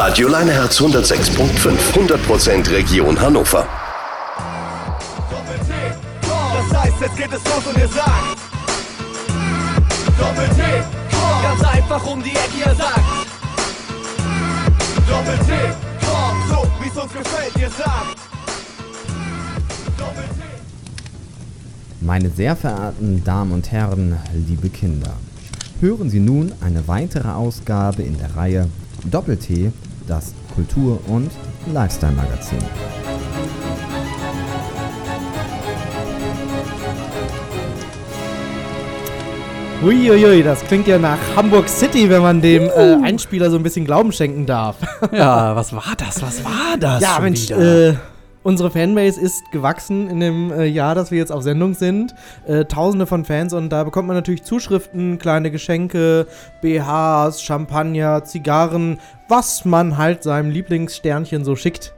Radio Leineherz 106.5. 100% Region Hannover. Das heißt, jetzt geht es los und ihr sagt. Doppel-T, ganz einfach um die Ecke, ihr sagt. Doppel-T, so wie's uns gefällt, ihr sagt. Doppel-T Meine sehr verehrten Damen und Herren, liebe Kinder, hören Sie nun eine weitere Ausgabe in der Reihe Doppel-T, das Kultur- und Lifestyle-Magazin. Uiuiui, das klingt ja nach Hamburg City, wenn man dem äh, Einspieler so ein bisschen Glauben schenken darf. Ja, was war das? Was war das? ja, schon Mensch, wieder? äh, unsere Fanbase ist gewachsen in dem äh, Jahr, dass wir jetzt auf Sendung sind. Äh, Tausende von Fans und da bekommt man natürlich Zuschriften, kleine Geschenke, BHs, Champagner, Zigarren, was man halt seinem Lieblingssternchen so schickt.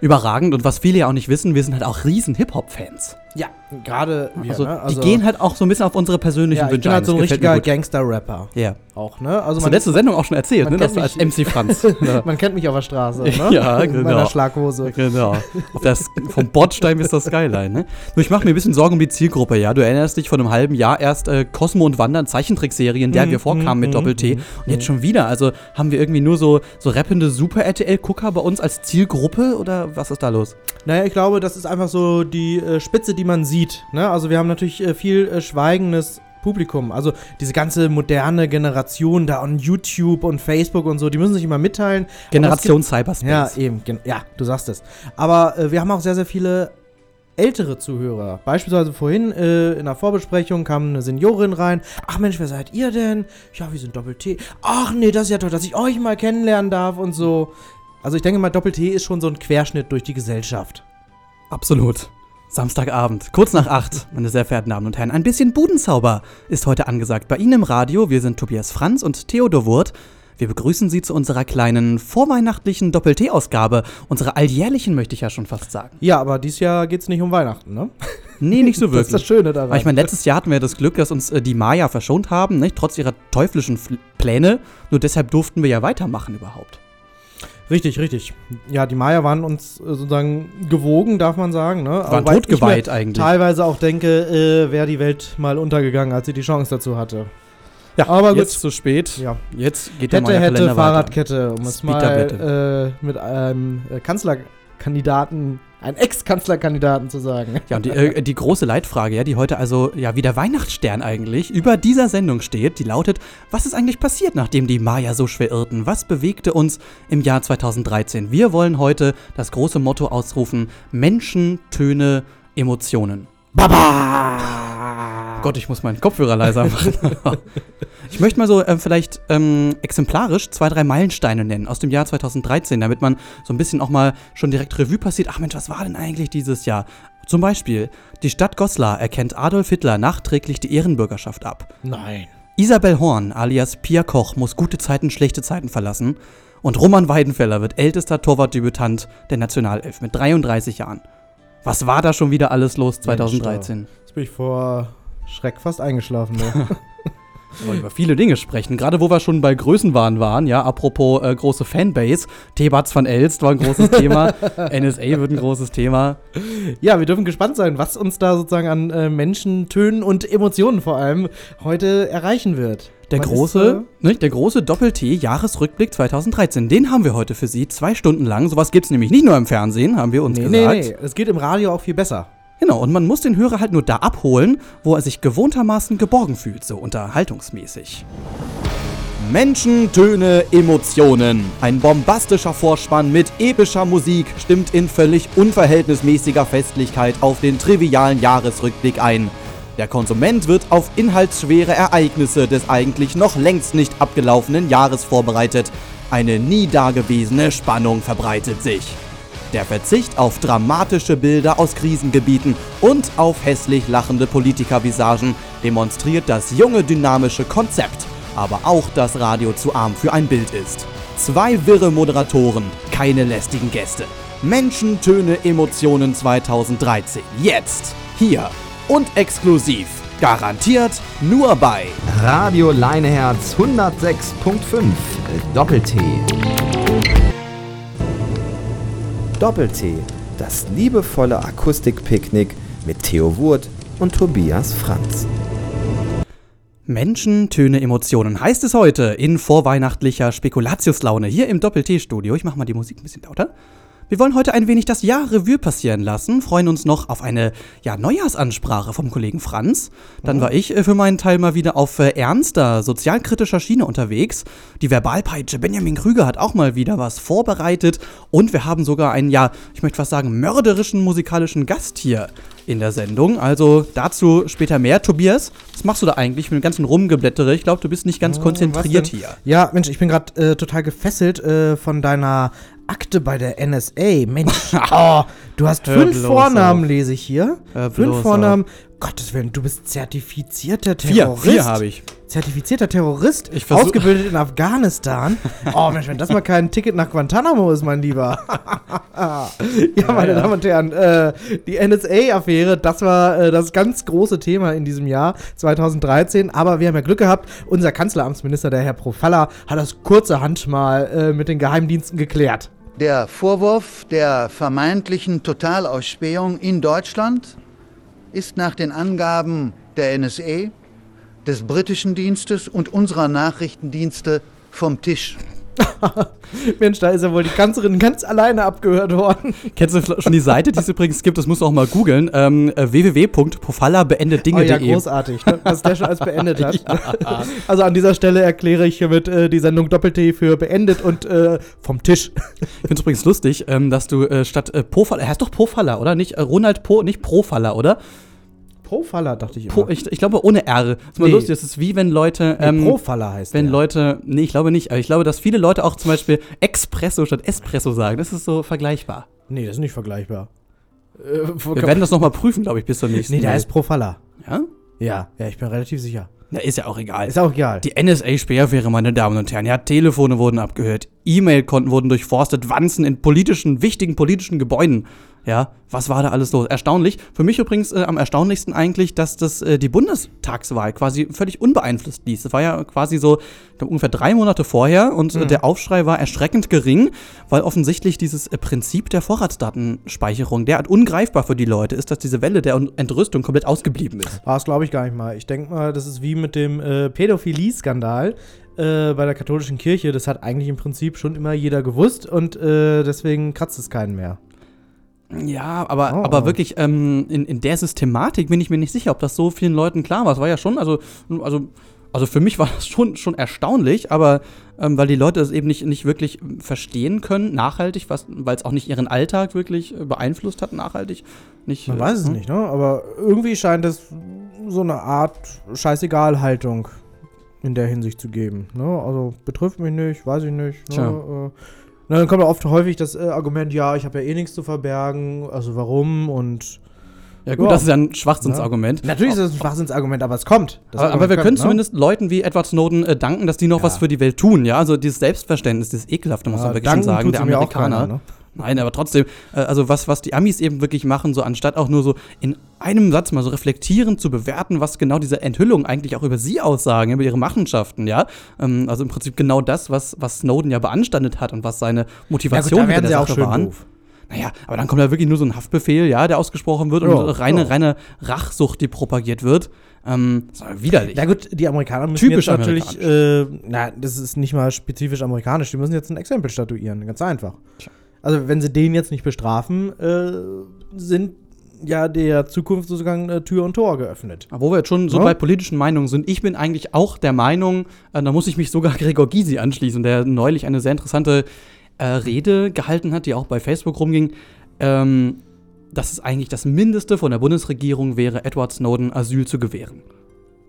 Überragend und was viele ja auch nicht wissen, wir sind halt auch riesen Hip-Hop-Fans. Ja, gerade wir, Also, ne? die gehen halt auch so ein bisschen auf unsere persönlichen ja, ich Wünsche bin halt so ein richtiger. Gangster-Rapper. Ja. Auch, ne? Also Hast du man, letzte Sendung auch schon erzählt, ne? Dass du als MC Franz. ja. man kennt mich auf der Straße, ne? Ja, In genau. meiner Schlaghose. Genau. Auf das, vom Bordstein bis zur Skyline, ne? Nur ich mache mir ein bisschen Sorgen um die Zielgruppe, ja. Du erinnerst dich von einem halben Jahr erst äh, Cosmo und Wandern, Zeichentrickserie, in der Mhm, wir vorkamen mit mhm, Doppel-T. mhm, Und jetzt schon wieder. Also haben wir irgendwie nur so, so rappende Super-RTL-Gucker bei uns als Zielgruppe oder was ist da los? Naja, ich glaube, das ist einfach so die äh, Spitze, die man sieht. Ne? Also wir haben natürlich äh, viel äh, schweigendes Publikum. Also diese ganze moderne Generation da on YouTube und Facebook und so, die müssen sich immer mitteilen. Generation es Cyberspace. gibt, Ja, eben. Ja, du sagst es. Aber äh, wir haben auch sehr, sehr viele ältere Zuhörer. Beispielsweise vorhin äh, in der Vorbesprechung kam eine Seniorin rein. Ach Mensch, wer seid ihr denn? Ja, wir sind Doppel-T. Ach nee, das ist ja toll, dass ich euch mal kennenlernen darf und so. Also ich denke mal, Doppel-T ist schon so ein Querschnitt durch die Gesellschaft. Absolut. Samstagabend, kurz nach acht, meine sehr verehrten Damen und Herren. Ein bisschen Budenzauber ist heute angesagt. Bei Ihnen im Radio, wir sind Tobias Franz und Theodor Wurt. Wir begrüßen Sie zu unserer kleinen vorweihnachtlichen Doppel-T-Ausgabe. Unserer alljährlichen, möchte ich ja schon fast sagen. Ja, aber dieses Jahr geht's nicht um Weihnachten, ne? Nee, nicht so Das ist das wirklich. Schöne daran. Weil ich meine, letztes Jahr hatten wir das Glück, dass uns äh, die Maya verschont haben, nicht? trotz ihrer teuflischen Fl Pläne. Nur deshalb durften wir ja weitermachen überhaupt. Richtig, richtig. Ja, die Maya waren uns äh, sozusagen gewogen, darf man sagen, ne? Waren Wobei totgeweiht eigentlich. Teilweise auch denke, äh, wäre die Welt mal untergegangen, als sie die Chance dazu hatte. Ja, aber gut. jetzt zu spät. Ja. Jetzt geht der Hätte, neue hätte, Kalender. Fahrradkette, um es mal äh, mit einem äh, Kanzlerkandidaten, ein Ex-Kanzlerkandidaten zu sagen. Ja, und die, äh, die große Leitfrage, ja, die heute also ja wie der Weihnachtsstern eigentlich über dieser Sendung steht, die lautet: Was ist eigentlich passiert, nachdem die Maya so schwer irrten? Was bewegte uns im Jahr 2013? Wir wollen heute das große Motto ausrufen: Menschen, Töne, Emotionen. Baba! Gott, ich muss meinen Kopfhörer leiser machen. ich möchte mal so äh, vielleicht ähm, exemplarisch zwei, drei Meilensteine nennen aus dem Jahr 2013, damit man so ein bisschen auch mal schon direkt Revue passiert. Ach Mensch, was war denn eigentlich dieses Jahr? Zum Beispiel, die Stadt Goslar erkennt Adolf Hitler nachträglich die Ehrenbürgerschaft ab. Nein. Isabel Horn alias Pia Koch muss gute Zeiten, schlechte Zeiten verlassen. Und Roman Weidenfeller wird ältester Torwartdebütant der Nationalelf mit 33 Jahren. Was war da schon wieder alles los 2013? Jetzt bin ich vor Schreck fast eingeschlafen. Ne? Wir wollen über viele Dinge sprechen, gerade wo wir schon bei Größenwahn waren, ja, apropos äh, große Fanbase, Thebats van Elst war ein großes Thema, NSA wird ein großes Thema. ja, wir dürfen gespannt sein, was uns da sozusagen an äh, Menschen, Tönen und Emotionen vor allem heute erreichen wird. Der große, ist, nicht, der große Doppel-T-Jahresrückblick 2013, den haben wir heute für Sie, zwei Stunden lang. Sowas gibt's nämlich nicht nur im Fernsehen, haben wir uns nee, nee, gesagt. nee, es geht im Radio auch viel besser. Genau, und man muss den Hörer halt nur da abholen, wo er sich gewohntermaßen geborgen fühlt, so unterhaltungsmäßig. Menschen, Töne, Emotionen. Ein bombastischer Vorspann mit epischer Musik stimmt in völlig unverhältnismäßiger Festlichkeit auf den trivialen Jahresrückblick ein. Der Konsument wird auf inhaltsschwere Ereignisse des eigentlich noch längst nicht abgelaufenen Jahres vorbereitet. Eine nie dagewesene Spannung verbreitet sich. Der Verzicht auf dramatische Bilder aus Krisengebieten und auf hässlich lachende Politikervisagen demonstriert das junge dynamische Konzept, aber auch, dass Radio zu arm für ein Bild ist. Zwei wirre Moderatoren, keine lästigen Gäste. Menschen, Töne, Emotionen 2013. Jetzt, hier und exklusiv. Garantiert nur bei Radio Leineherz 106.5 Doppel-T. Doppel-T, das liebevolle Akustikpicknick mit Theo Wurt und Tobias Franz. Menschen, Töne, Emotionen heißt es heute in vorweihnachtlicher Spekulatiuslaune hier im Doppel-T-Studio. Ich mache mal die Musik ein bisschen lauter. Wir wollen heute ein wenig das Jahr Revue passieren lassen, freuen uns noch auf eine ja, Neujahrsansprache vom Kollegen Franz. Dann war ich äh, für meinen Teil mal wieder auf äh, ernster, sozialkritischer Schiene unterwegs. Die Verbalpeitsche Benjamin Krüger hat auch mal wieder was vorbereitet und wir haben sogar einen, ja, ich möchte fast sagen, mörderischen musikalischen Gast hier in der Sendung. Also dazu später mehr. Tobias, was machst du da eigentlich mit dem ganzen Rumgeblättere? Ich glaube, du bist nicht ganz konzentriert hier. Ja, Mensch, ich bin gerade äh, total gefesselt äh, von deiner Akte bei der NSA. Mensch, oh, du hast fünf Vornamen, auf. lese ich hier. Hör fünf Vornamen. Gottes Willen, du bist zertifizierter Vier, Terrorist. vier habe ich. Zertifizierter Terrorist, ausgebildet in Afghanistan. Oh Mensch, wenn das mal kein Ticket nach Guantanamo ist, mein Lieber. ja, meine ja. Damen und Herren, äh, die NSA-Affäre, das war äh, das ganz große Thema in diesem Jahr 2013. Aber wir haben ja Glück gehabt, unser Kanzleramtsminister, der Herr Profalla, hat das kurzerhand mal äh, mit den Geheimdiensten geklärt. Der Vorwurf der vermeintlichen Totalausspähung in Deutschland ist nach den Angaben der NSA, des britischen Dienstes und unserer Nachrichtendienste vom Tisch. Mensch, da ist ja wohl die Kanzlerin ganz alleine abgehört worden. Kennst du schon die Seite, die es übrigens gibt? Das musst du auch mal googeln. Ähm, äh, Oh ja, großartig, ne? was der schon alles beendet hat. Also an dieser Stelle erkläre ich hiermit äh, die Sendung Doppel-T für beendet und äh, vom Tisch. Ich finde es übrigens lustig, ähm, dass du äh, statt äh, Pofalla, er heißt doch Pofalla, oder? Nicht äh, Ronald Po, nicht Profalla, oder? Profaller, dachte ich immer. Po, ich, ich glaube ohne R. Das ist mal Nee. lustig, das ist wie wenn Leute. nee, Ähm, Profaller heißt wenn der. Leute, nee, ich glaube nicht, aber ich glaube, dass viele Leute auch zum Beispiel Espresso statt Espresso sagen. Das ist so vergleichbar. Nee, das ist nicht vergleichbar. Äh, Wir werden das nochmal prüfen, glaube ich, bis zur nächsten nee, der heißt Profaller. Ja? Ja, ja, ich bin relativ sicher. Na, ist ja auch egal. Ist auch egal. Die NSA-Sperrfähre, meine Damen und Herren. Ja, Telefone wurden abgehört, E-Mail-Konten wurden durchforstet, Wanzen in politischen, wichtigen politischen Gebäuden. Ja, was war da alles los? Erstaunlich. Für mich übrigens äh, am erstaunlichsten eigentlich, dass das äh, die Bundestagswahl quasi völlig unbeeinflusst ließ. Das war ja quasi so ich glaub, ungefähr drei Monate vorher und äh, der Aufschrei war erschreckend gering, weil offensichtlich dieses äh, Prinzip der Vorratsdatenspeicherung derart ungreifbar für die Leute ist, dass diese Welle der Entrüstung komplett ausgeblieben ist. Ah, Das glaube ich gar nicht mal. Ich denke mal, das ist wie mit dem äh, Pädophilie-Skandal äh, bei der katholischen Kirche. Das hat eigentlich im Prinzip schon immer jeder gewusst und äh, deswegen kratzt es keinen mehr. Ja, aber, Oh. aber wirklich ähm, in, in der Systematik bin ich mir nicht sicher, ob das so vielen Leuten klar war. Es war ja schon, also, also, also für mich war das schon, schon erstaunlich, aber ähm, weil die Leute es eben nicht, nicht wirklich verstehen können, nachhaltig, weil es auch nicht ihren Alltag wirklich äh, beeinflusst hat, nachhaltig. Nicht, Man äh, weiß es hm? nicht, ne? Aber irgendwie scheint es so eine Art Scheißegal-Haltung in der Hinsicht zu geben. Ne? Also betrifft mich nicht, weiß ich nicht. Ne? Na, dann kommt ja oft häufig das äh, Argument, ja, ich habe ja eh nichts zu verbergen, also warum und Ja, gut, Ja. das ist ja ein Schwachsinnsargument. natürlich ist das ein Schwachsinnsargument, aber es kommt. Das Aber, aber wir können ne? zumindest Leuten wie Edward Snowden äh, danken, dass die noch Ja. was für die Welt tun, ja. Also dieses Selbstverständnis, dieses Ekelhafte, muss Ja, man wirklich schon sagen, der Amerikaner. keiner, ne? Nein, aber trotzdem, äh, also was, was die Amis eben wirklich machen, so anstatt auch nur so in einem Satz mal so reflektierend zu bewerten, was genau diese Enthüllungen eigentlich auch über sie aussagen, über ihre Machenschaften, ja. Ähm, also im Prinzip genau das, was, was Snowden ja beanstandet hat und was seine Ja, gut, Motivation da der sie auch Sache schön waren. doof. Naja, aber dann kommt da wirklich nur so ein Haftbefehl, ja, der ausgesprochen wird Ja, und reine, ja. reine Rachsucht, die propagiert wird. Ähm, das ist aber widerlich. Ja gut, die Amerikaner müssen Typisch jetzt natürlich, äh, na, das ist nicht mal spezifisch amerikanisch, die müssen jetzt ein Exempel statuieren, ganz einfach. Also wenn sie den jetzt nicht bestrafen, äh, sind ja der Zukunft sozusagen äh, Tür und Tor geöffnet. Aber wo wir jetzt schon so Ja. bei politischen Meinungen sind, ich bin eigentlich auch der Meinung, äh, da muss ich mich sogar Gregor Gysi anschließen, der neulich eine sehr interessante äh, Rede gehalten hat, die auch bei Facebook rumging, ähm, dass es eigentlich das Mindeste von der Bundesregierung wäre, Edward Snowden Asyl zu gewähren.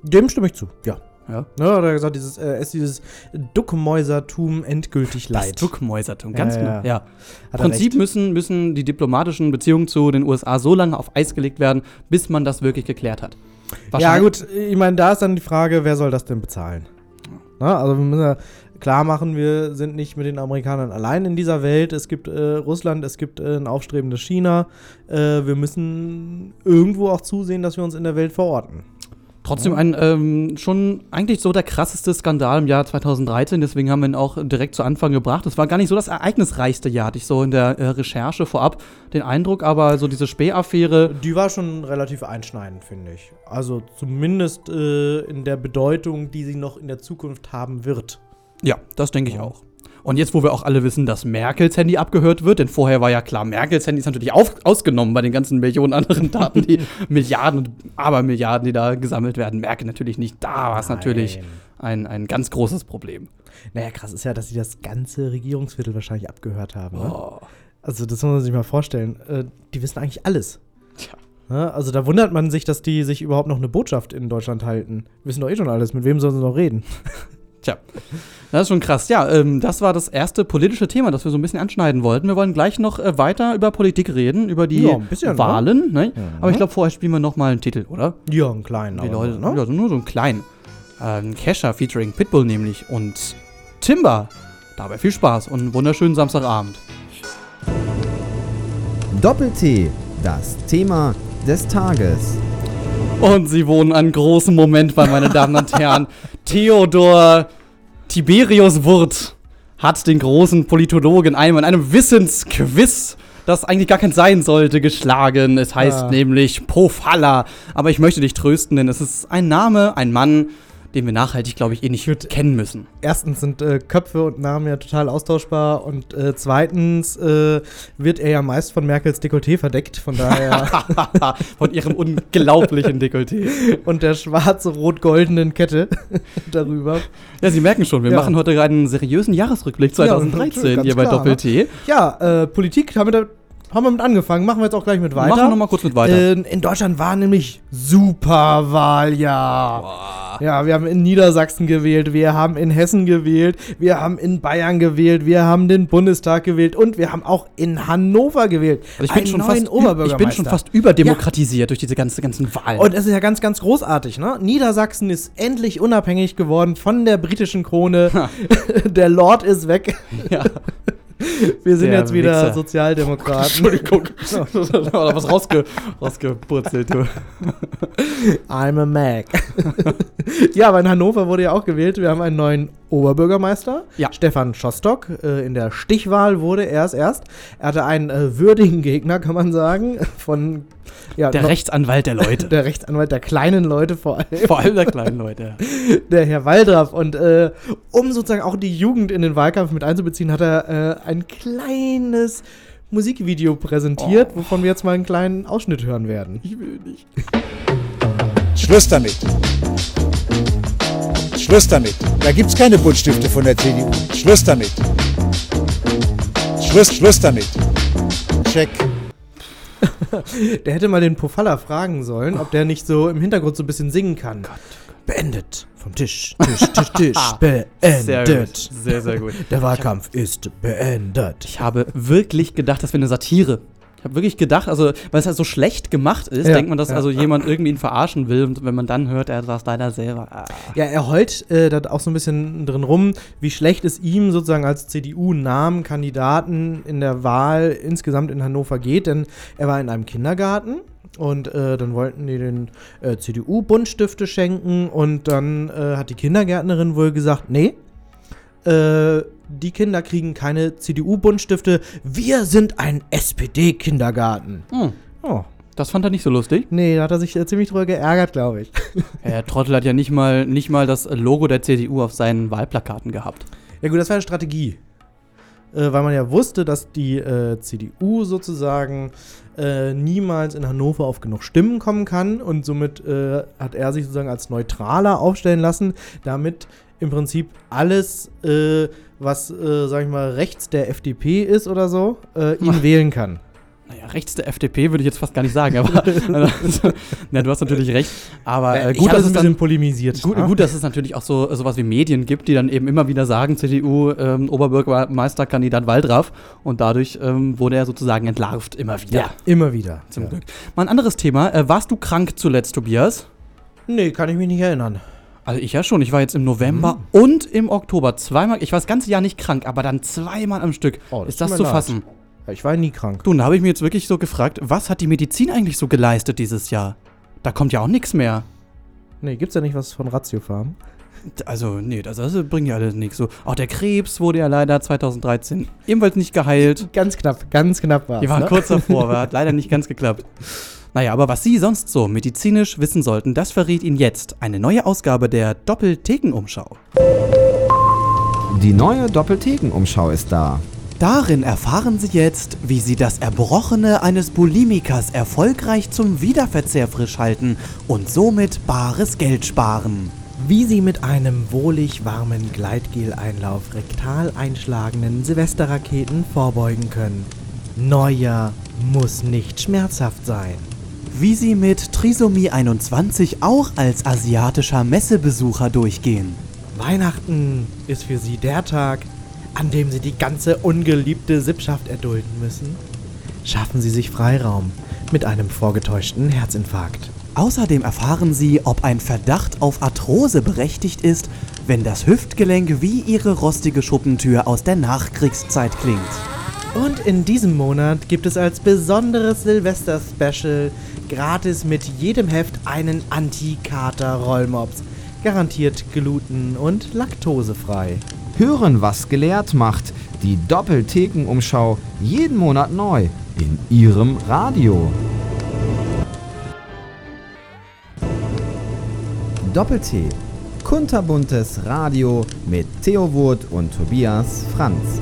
Dem stimme ich zu, ja. Ja. Ne, hat er gesagt, dieses, äh, ist dieses Duckmäusertum endgültig Das leid. Duckmäusertum, ganz Ja, genau. ja. Im Prinzip müssen, müssen die diplomatischen Beziehungen zu den USA so lange auf Eis gelegt werden, bis man das wirklich geklärt hat. Ja gut, ich meine, da ist dann die Frage, wer soll das denn bezahlen? Na, also wir müssen ja klar machen, wir sind nicht mit den Amerikanern allein in dieser Welt. Es gibt äh, Russland, es gibt äh, ein aufstrebendes China. Äh, wir müssen irgendwo auch zusehen, dass wir uns in der Welt verorten. Trotzdem ein ähm, schon eigentlich so der krasseste Skandal im Jahr 2013, deswegen haben wir ihn auch direkt zu Anfang gebracht. Es war gar nicht so das ereignisreichste Jahr, hatte ich so in der äh, Recherche vorab den Eindruck, aber so diese Spähaffäre, Die war schon relativ einschneidend, finde ich. Also zumindest äh, in der Bedeutung, die sie noch in der Zukunft haben wird. ja, das denke ich auch. Und jetzt, wo wir auch alle wissen, dass Merkels Handy abgehört wird, denn vorher war ja klar, Merkels Handy ist natürlich auf, ausgenommen bei den ganzen Millionen anderen Daten, die Milliarden und Abermilliarden, die da gesammelt werden. Merkel natürlich nicht. Da war es natürlich ein, ein ganz großes Problem. Naja, krass ist ja, dass sie das ganze Regierungsviertel wahrscheinlich abgehört haben. Ne? Oh. Also das muss man sich mal vorstellen. Äh, die wissen eigentlich alles. Ja, also da wundert man sich, dass die sich überhaupt noch eine Botschaft in Deutschland halten. Wissen doch eh schon alles. Mit wem sollen sie noch reden? Tja, das ist schon krass. Ja, ähm, das war das erste politische Thema, das wir so ein bisschen anschneiden wollten. Wir wollen gleich noch äh, weiter über Politik reden, über die Ja, ein bisschen, ne? Wahlen. Ne? Aber ich glaube, vorher spielen wir noch mal einen Titel, oder? Ja, einen kleinen. Die Leute, ne? ja, so nur so einen kleinen. Ähm, Kesha featuring Pitbull nämlich und Timber. Dabei viel Spaß und einen wunderschönen Samstagabend. Doppel-T, das Thema des Tages. Und sie wohnen einen großen Moment bei, meine Damen und Herren. Theodor Tiberius Wurth hat den großen Politologen einmal in einem Wissensquiz, das eigentlich gar kein sein sollte, geschlagen. Es heißt Ah. nämlich Pofalla. Aber ich möchte dich trösten, denn es ist ein Name, ein Mann, den wir nachhaltig, glaube ich, eh nicht kennen müssen. Erstens sind äh, Köpfe und Namen ja total austauschbar und äh, zweitens äh, wird er ja meist von Merkels Dekolleté verdeckt, von daher Von ihrem unglaublichen Dekolleté. und der schwarz-rot-goldenen Kette darüber. Ja, Sie merken schon, wir Ja. machen heute einen seriösen Jahresrückblick 2013 ganz hier bei klar, ne? Doppel-T. Ja, äh, Politik haben wir, da, haben wir mit angefangen, machen wir jetzt auch gleich mit weiter. Machen wir noch mal kurz mit weiter. Äh, in Deutschland war nämlich Superwahljahr. Ja, wir haben in Niedersachsen gewählt, wir haben in Hessen gewählt, wir haben in Bayern gewählt, wir haben den Bundestag gewählt und wir haben auch in Hannover gewählt. Also ich bin, Einen schon fast, ich bin schon fast überdemokratisiert durch diese ganze, ganzen Wahlen. Und es ist ja ganz, ganz großartig, ne? Niedersachsen ist endlich unabhängig geworden von der britischen Krone. der Lord ist weg. ja. Wir sind Der jetzt wieder Wichser. Sozialdemokraten. Entschuldigung. Oder was rausge rausgepurzelt, du. I'm a Mac. ja, aber in Hannover wurde ja auch gewählt. Wir haben einen neuen Oberbürgermeister. Ja. Stefan Schostock. Äh, in der Stichwahl wurde er es erst. Er hatte einen äh, würdigen Gegner, kann man sagen. Von ja, Der noch- Rechtsanwalt der Leute. der Rechtsanwalt der kleinen Leute vor allem. Vor allem der kleinen Leute. der Herr Waldraff. Und äh, um sozusagen auch die Jugend in den Wahlkampf mit einzubeziehen, hat er äh, ein kleines Musikvideo präsentiert, wovon wir jetzt mal einen kleinen Ausschnitt hören werden. Ich will nicht. Schluss damit. Schluss damit. Da gibt's keine Buntstifte von der CDU. Schluss damit. Schluss, Schluss damit. Check. Der hätte mal den Pofalla fragen sollen, ob der nicht so im Hintergrund so ein bisschen singen kann. Beendet. Vom Tisch, Tisch, Tisch, Tisch. Sehr gut. Beendet. Sehr, sehr gut. Der Wahlkampf ist beendet. Ich habe wirklich gedacht, das wäre eine Satire. Ich habe wirklich gedacht, also, weil es halt so schlecht gemacht ist, Ja, denkt man, dass ja. also jemand irgendwie ihn verarschen will. Und wenn man dann hört, er saß leider selber. Ah. Ja, er heult äh, da auch so ein bisschen drin rum, wie schlecht es ihm sozusagen als CDU-Namenkandidaten in der Wahl insgesamt in Hannover geht, denn er war in einem Kindergarten und äh, dann wollten die den äh, CDU-Buntstifte schenken und dann äh, hat die Kindergärtnerin wohl gesagt, nee, äh, die Kinder kriegen keine CDU-Buntstifte, wir sind ein SPD-Kindergarten. Hm. Oh, Das fand er nicht so lustig. nee, da hat er sich äh, ziemlich drüber geärgert, glaube ich. Der Trottel hat ja nicht mal, nicht mal das Logo der CDU auf seinen Wahlplakaten gehabt. Ja gut, das war eine Strategie. Äh, weil man ja wusste, dass die äh, CDU sozusagen äh, niemals in Hannover auf genug Stimmen kommen kann und somit äh, hat er sich sozusagen als Neutraler aufstellen lassen, damit im Prinzip alles, äh, was, äh, sag ich mal, rechts der FDP ist oder so, äh, ihn wählen kann. Naja, rechts der FDP würde ich jetzt fast gar nicht sagen, aber also, na, du hast natürlich recht. Aber äh, ich gut, dass das es dann polemisiert. Gut, ne? gut, dass es natürlich auch so sowas wie Medien gibt, die dann eben immer wieder sagen, CDU ähm, Oberbürgermeisterkandidat Waldraff und dadurch ähm, wurde er sozusagen entlarvt immer wieder. Ja, immer wieder. Zum ja. Glück. Mal ein anderes Thema. Äh, warst du krank zuletzt, Tobias? Nee, kann ich mich nicht erinnern. Also ich ja schon. Ich war jetzt im November Mhm. und im Oktober zweimal. Ich war das ganze Jahr nicht krank, aber dann zweimal am Stück. Oh, das Ist das zu leid. fassen? Ja, Ich war nie krank. Du, und da habe ich mir jetzt wirklich so gefragt, was hat die Medizin eigentlich so geleistet dieses Jahr? Da kommt ja auch nichts mehr. Nee, gibt's ja nicht was von Ratiofarm. Also, nee, das, das bringt ja alles nichts. So, auch der Krebs wurde ja leider 2013 ebenfalls nicht geheilt. Ganz knapp, ganz knapp war's. Die waren ne? kurz davor, aber hat leider nicht ganz geklappt. Naja, aber was Sie sonst so medizinisch wissen sollten, das verrät Ihnen jetzt eine neue Ausgabe der Doppelthekenumschau. Die neue Doppelthekenumschau ist da. Darin erfahren Sie jetzt, wie Sie das Erbrochene eines Bulimikers erfolgreich zum Wiederverzehr frisch halten und somit bares Geld sparen. Wie Sie mit einem wohlig warmen Gleitgel-Einlauf rektal einschlagenden Silvesterraketen vorbeugen können. Neujahr muss nicht schmerzhaft sein. Wie Sie mit Trisomie 21 auch als asiatischer Messebesucher durchgehen. Weihnachten ist für Sie der Tag, an dem Sie die ganze ungeliebte Sippschaft erdulden müssen. Schaffen Sie sich Freiraum mit einem vorgetäuschten Herzinfarkt. Außerdem erfahren Sie, ob ein Verdacht auf Arthrose berechtigt ist, wenn das Hüftgelenk wie Ihre rostige Schuppentür aus der Nachkriegszeit klingt. Und in diesem Monat gibt es als besonderes Silvester-Special gratis mit jedem Heft einen Anti-Kater-Rollmops. Garantiert gluten- und laktosefrei. Hören, was gelehrt macht. Die Doppelthekenumschau jeden Monat neu in Ihrem Radio. Doppel-T. Kunterbuntes Radio mit Theo Wurt und Tobias Franz.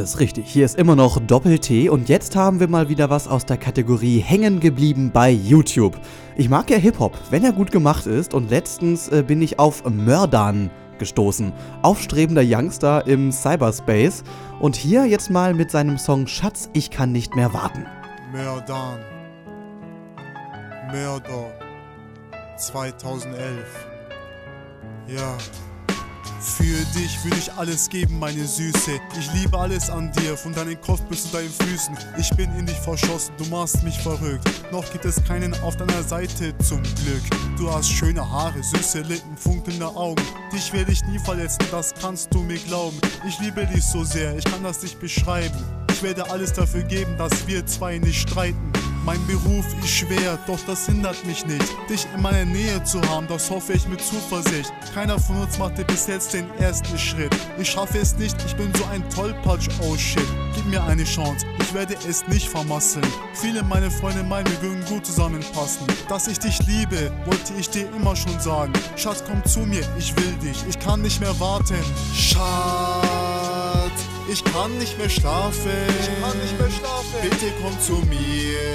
Das ist richtig, hier ist immer noch Doppel-T und jetzt haben wir mal wieder was aus der Kategorie hängen geblieben bei YouTube. Ich mag ja Hip-Hop, wenn er gut gemacht ist und letztens äh, bin ich auf Mördern gestoßen. Aufstrebender Youngster im Cyberspace und hier jetzt mal mit seinem Song Schatz, ich kann nicht mehr warten. Mördern. Mörder. 2011. Ja. Für dich würde ich alles geben, meine Süße. Ich liebe alles an dir, von deinem Kopf bis zu deinen Füßen. Ich bin in dich verschossen, du machst mich verrückt. Noch gibt es keinen auf deiner Seite zum Glück. Du hast schöne Haare, süße Lippen, funkelnde Augen. Dich werde ich nie verletzen, das kannst du mir glauben. Ich liebe dich so sehr, ich kann das nicht beschreiben. Ich werde alles dafür geben, dass wir zwei nicht streiten. Mein Beruf ist schwer, doch das hindert mich nicht, dich in meiner Nähe zu haben, das hoffe ich mit Zuversicht. Keiner von uns machte bis jetzt den ersten Schritt. Ich schaffe es nicht, ich bin so ein Tollpatsch, oh shit. Gib mir eine Chance, ich werde es nicht vermasseln. Viele meine Freunde meinen, wir würden gut zusammenpassen. Dass ich dich liebe, wollte ich dir immer schon sagen. Schatz, komm zu mir, ich will dich, ich kann nicht mehr warten. Schatz, ich kann nicht mehr schlafen. Ich kann nicht mehr schlafen. Bitte komm zu mir,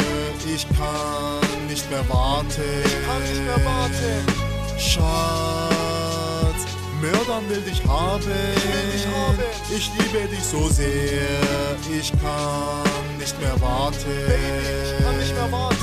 ich kann nicht mehr warten. Ich kann nicht mehr warten. Schatz, Mördern will dich haben. Ich will dich haben. Ich liebe dich so sehr, ich kann nicht mehr warten. Baby, ich kann nicht mehr warten.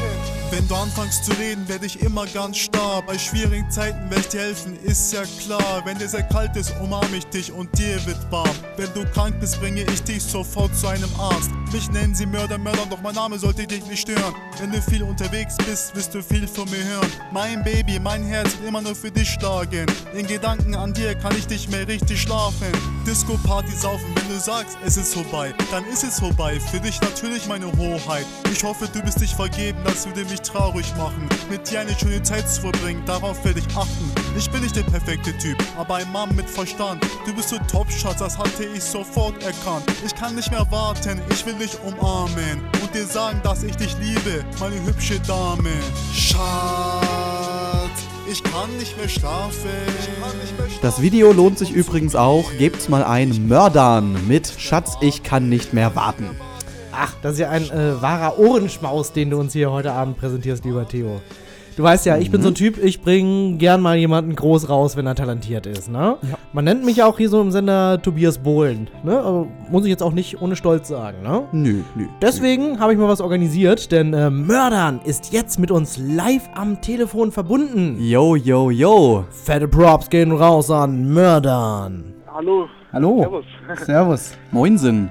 Wenn du anfängst zu reden, werde ich immer ganz starr. Bei schwierigen Zeiten werde ich dir helfen, ist ja klar. Wenn dir sehr kalt ist, umarme ich dich und dir wird warm. Wenn du krank bist, bringe ich dich sofort zu einem Arzt. Mich nennen sie Mörder, Mörder, doch mein Name sollte dich nicht stören. Wenn du viel unterwegs bist, wirst du viel von mir hören. Mein Baby, mein Herz wird immer nur für dich schlagen. In Gedanken an dir kann ich nicht mehr richtig schlafen. Disco-Party saufen, wenn du sagst, es ist vorbei, dann ist es vorbei. Für dich natürlich meine Hoheit. Ich hoffe, du bist dich vergeben, das würde mich traurig machen. Mit dir eine schöne Zeit zu verbringen, darauf werde ich achten. Ich bin nicht der perfekte Typ, aber ein Mann mit Verstand. Du bist so top, Schatz, das hatte ich sofort erkannt. Ich kann nicht mehr warten, ich will dich umarmen und dir sagen, dass ich dich liebe, meine hübsche Dame. Schatz, ich kann nicht mehr schlafen. Ich kann nicht mehr schlafen. Das Video lohnt sich übrigens auch, gebt's mal ein Mördern mit Schatz, ich kann nicht mehr warten. Ach, das ist ja ein äh, wahrer Ohrenschmaus, den du uns hier heute Abend präsentierst, lieber Theo. Du weißt ja, ich bin so ein Typ, ich bringe gern mal jemanden groß raus, wenn er talentiert ist, ne? Ja. Man nennt mich auch hier so im Sender Tobias Bohlen, ne? Aber muss ich jetzt auch nicht ohne Stolz sagen, ne? Nö, nö. Deswegen habe ich mal was organisiert, denn äh, Mördern ist jetzt mit uns live am Telefon verbunden. Yo, yo, yo. Fette Props gehen raus an Mördern. Hallo. Hallo. Servus. Servus. Moinsen.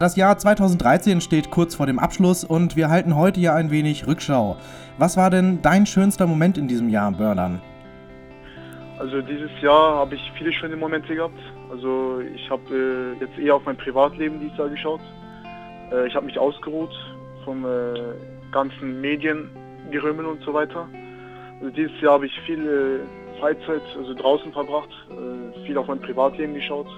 Das Jahr 2013 steht kurz vor dem Abschluss und wir halten heute ja ein wenig Rückschau. Was war denn dein schönster Moment in diesem Jahr, Mördern? Also dieses Jahr habe ich viele schöne Momente gehabt. Also ich habe äh, jetzt eher auf mein Privatleben dieses Jahr geschaut. Äh, ich habe mich ausgeruht vom äh, ganzen Mediengerümmel und so weiter. Also dieses Jahr habe ich viel äh, Freizeit also draußen verbracht, äh, viel auf mein Privatleben geschaut.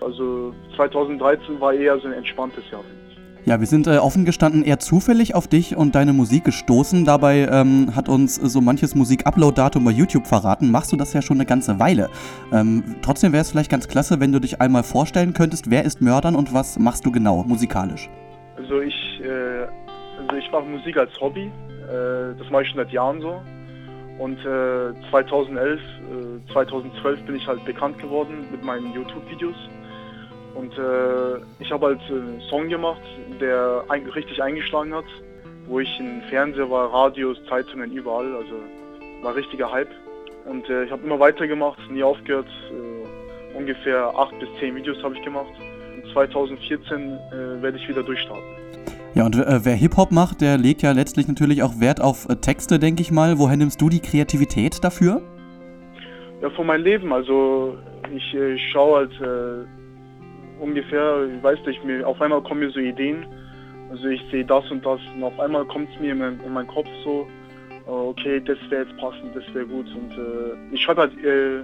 Also 2013 war eher so ein entspanntes Jahr. für mich. Ja, wir sind äh, offen gestanden eher zufällig auf dich und deine Musik gestoßen. Dabei ähm, hat uns so manches Musik-Upload-Datum bei YouTube verraten. Machst du das ja schon eine ganze Weile. Ähm, trotzdem wäre es vielleicht ganz klasse, wenn du dich einmal vorstellen könntest, wer ist Mördern und was machst du genau musikalisch? Also ich, äh, also ich mache Musik als Hobby. Äh, das mache ich schon seit Jahren so. Und äh, 2011, äh, 2012 bin ich halt bekannt geworden mit meinen YouTube-Videos. Und äh, ich habe halt einen Song gemacht, der ein, richtig eingeschlagen hat, wo ich im Fernseher war, Radios, Zeitungen, überall. Also war richtiger Hype. Und äh, ich habe immer weitergemacht, nie aufgehört. Äh, ungefähr acht bis zehn Videos habe ich gemacht. Und 2014 äh, werde ich wieder durchstarten. Ja, und äh, wer Hip-Hop macht, der legt ja letztlich natürlich auch Wert auf äh, Texte, denke ich mal. Woher nimmst du die Kreativität dafür? Ja, von meinem Leben. Also ich äh, schaue halt äh, ungefähr, ich weiß nicht, mir, auf einmal kommen mir so Ideen. Also ich sehe das und das und auf einmal kommt es mir in, mein, in meinen Kopf so, äh, okay, das wäre jetzt passend, das wäre gut. Und äh, ich schreibe halt äh,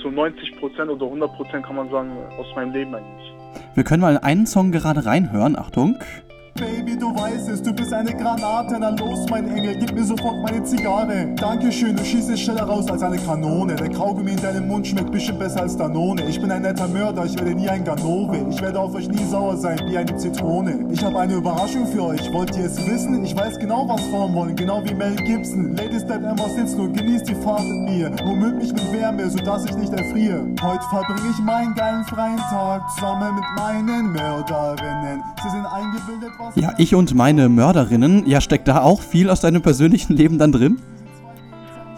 zu 90% oder 100% kann man sagen, aus meinem Leben eigentlich. Wir können mal einen Song gerade reinhören. Achtung. Baby, du weißt es, du bist eine Granate. Na los, mein Engel, gib mir sofort meine Zigarre. Dankeschön, du schießt es schneller raus als eine Kanone. Der Kaugummi in deinem Mund schmeckt bestimmt besser als Danone. Ich bin ein netter Mörder, ich werde nie ein Ganove. Ich werde auf euch nie sauer sein, wie eine Zitrone. Ich habe eine Überraschung für euch, wollt ihr es wissen? Ich weiß genau, was formen wollen, genau wie Mel Gibson. Ladies, bleibt einfach sitzen und genießt die Fahrt mit mir. Umhüllt mich mit Wärme, sodass ich nicht erfriere. Heute verbringe ich meinen geilen freien Tag zusammen mit meinen Mörderinnen. Sie sind eingebildet, was Ja, ich und meine Mörderinnen. Ja, steckt da auch viel aus deinem persönlichen Leben dann drin?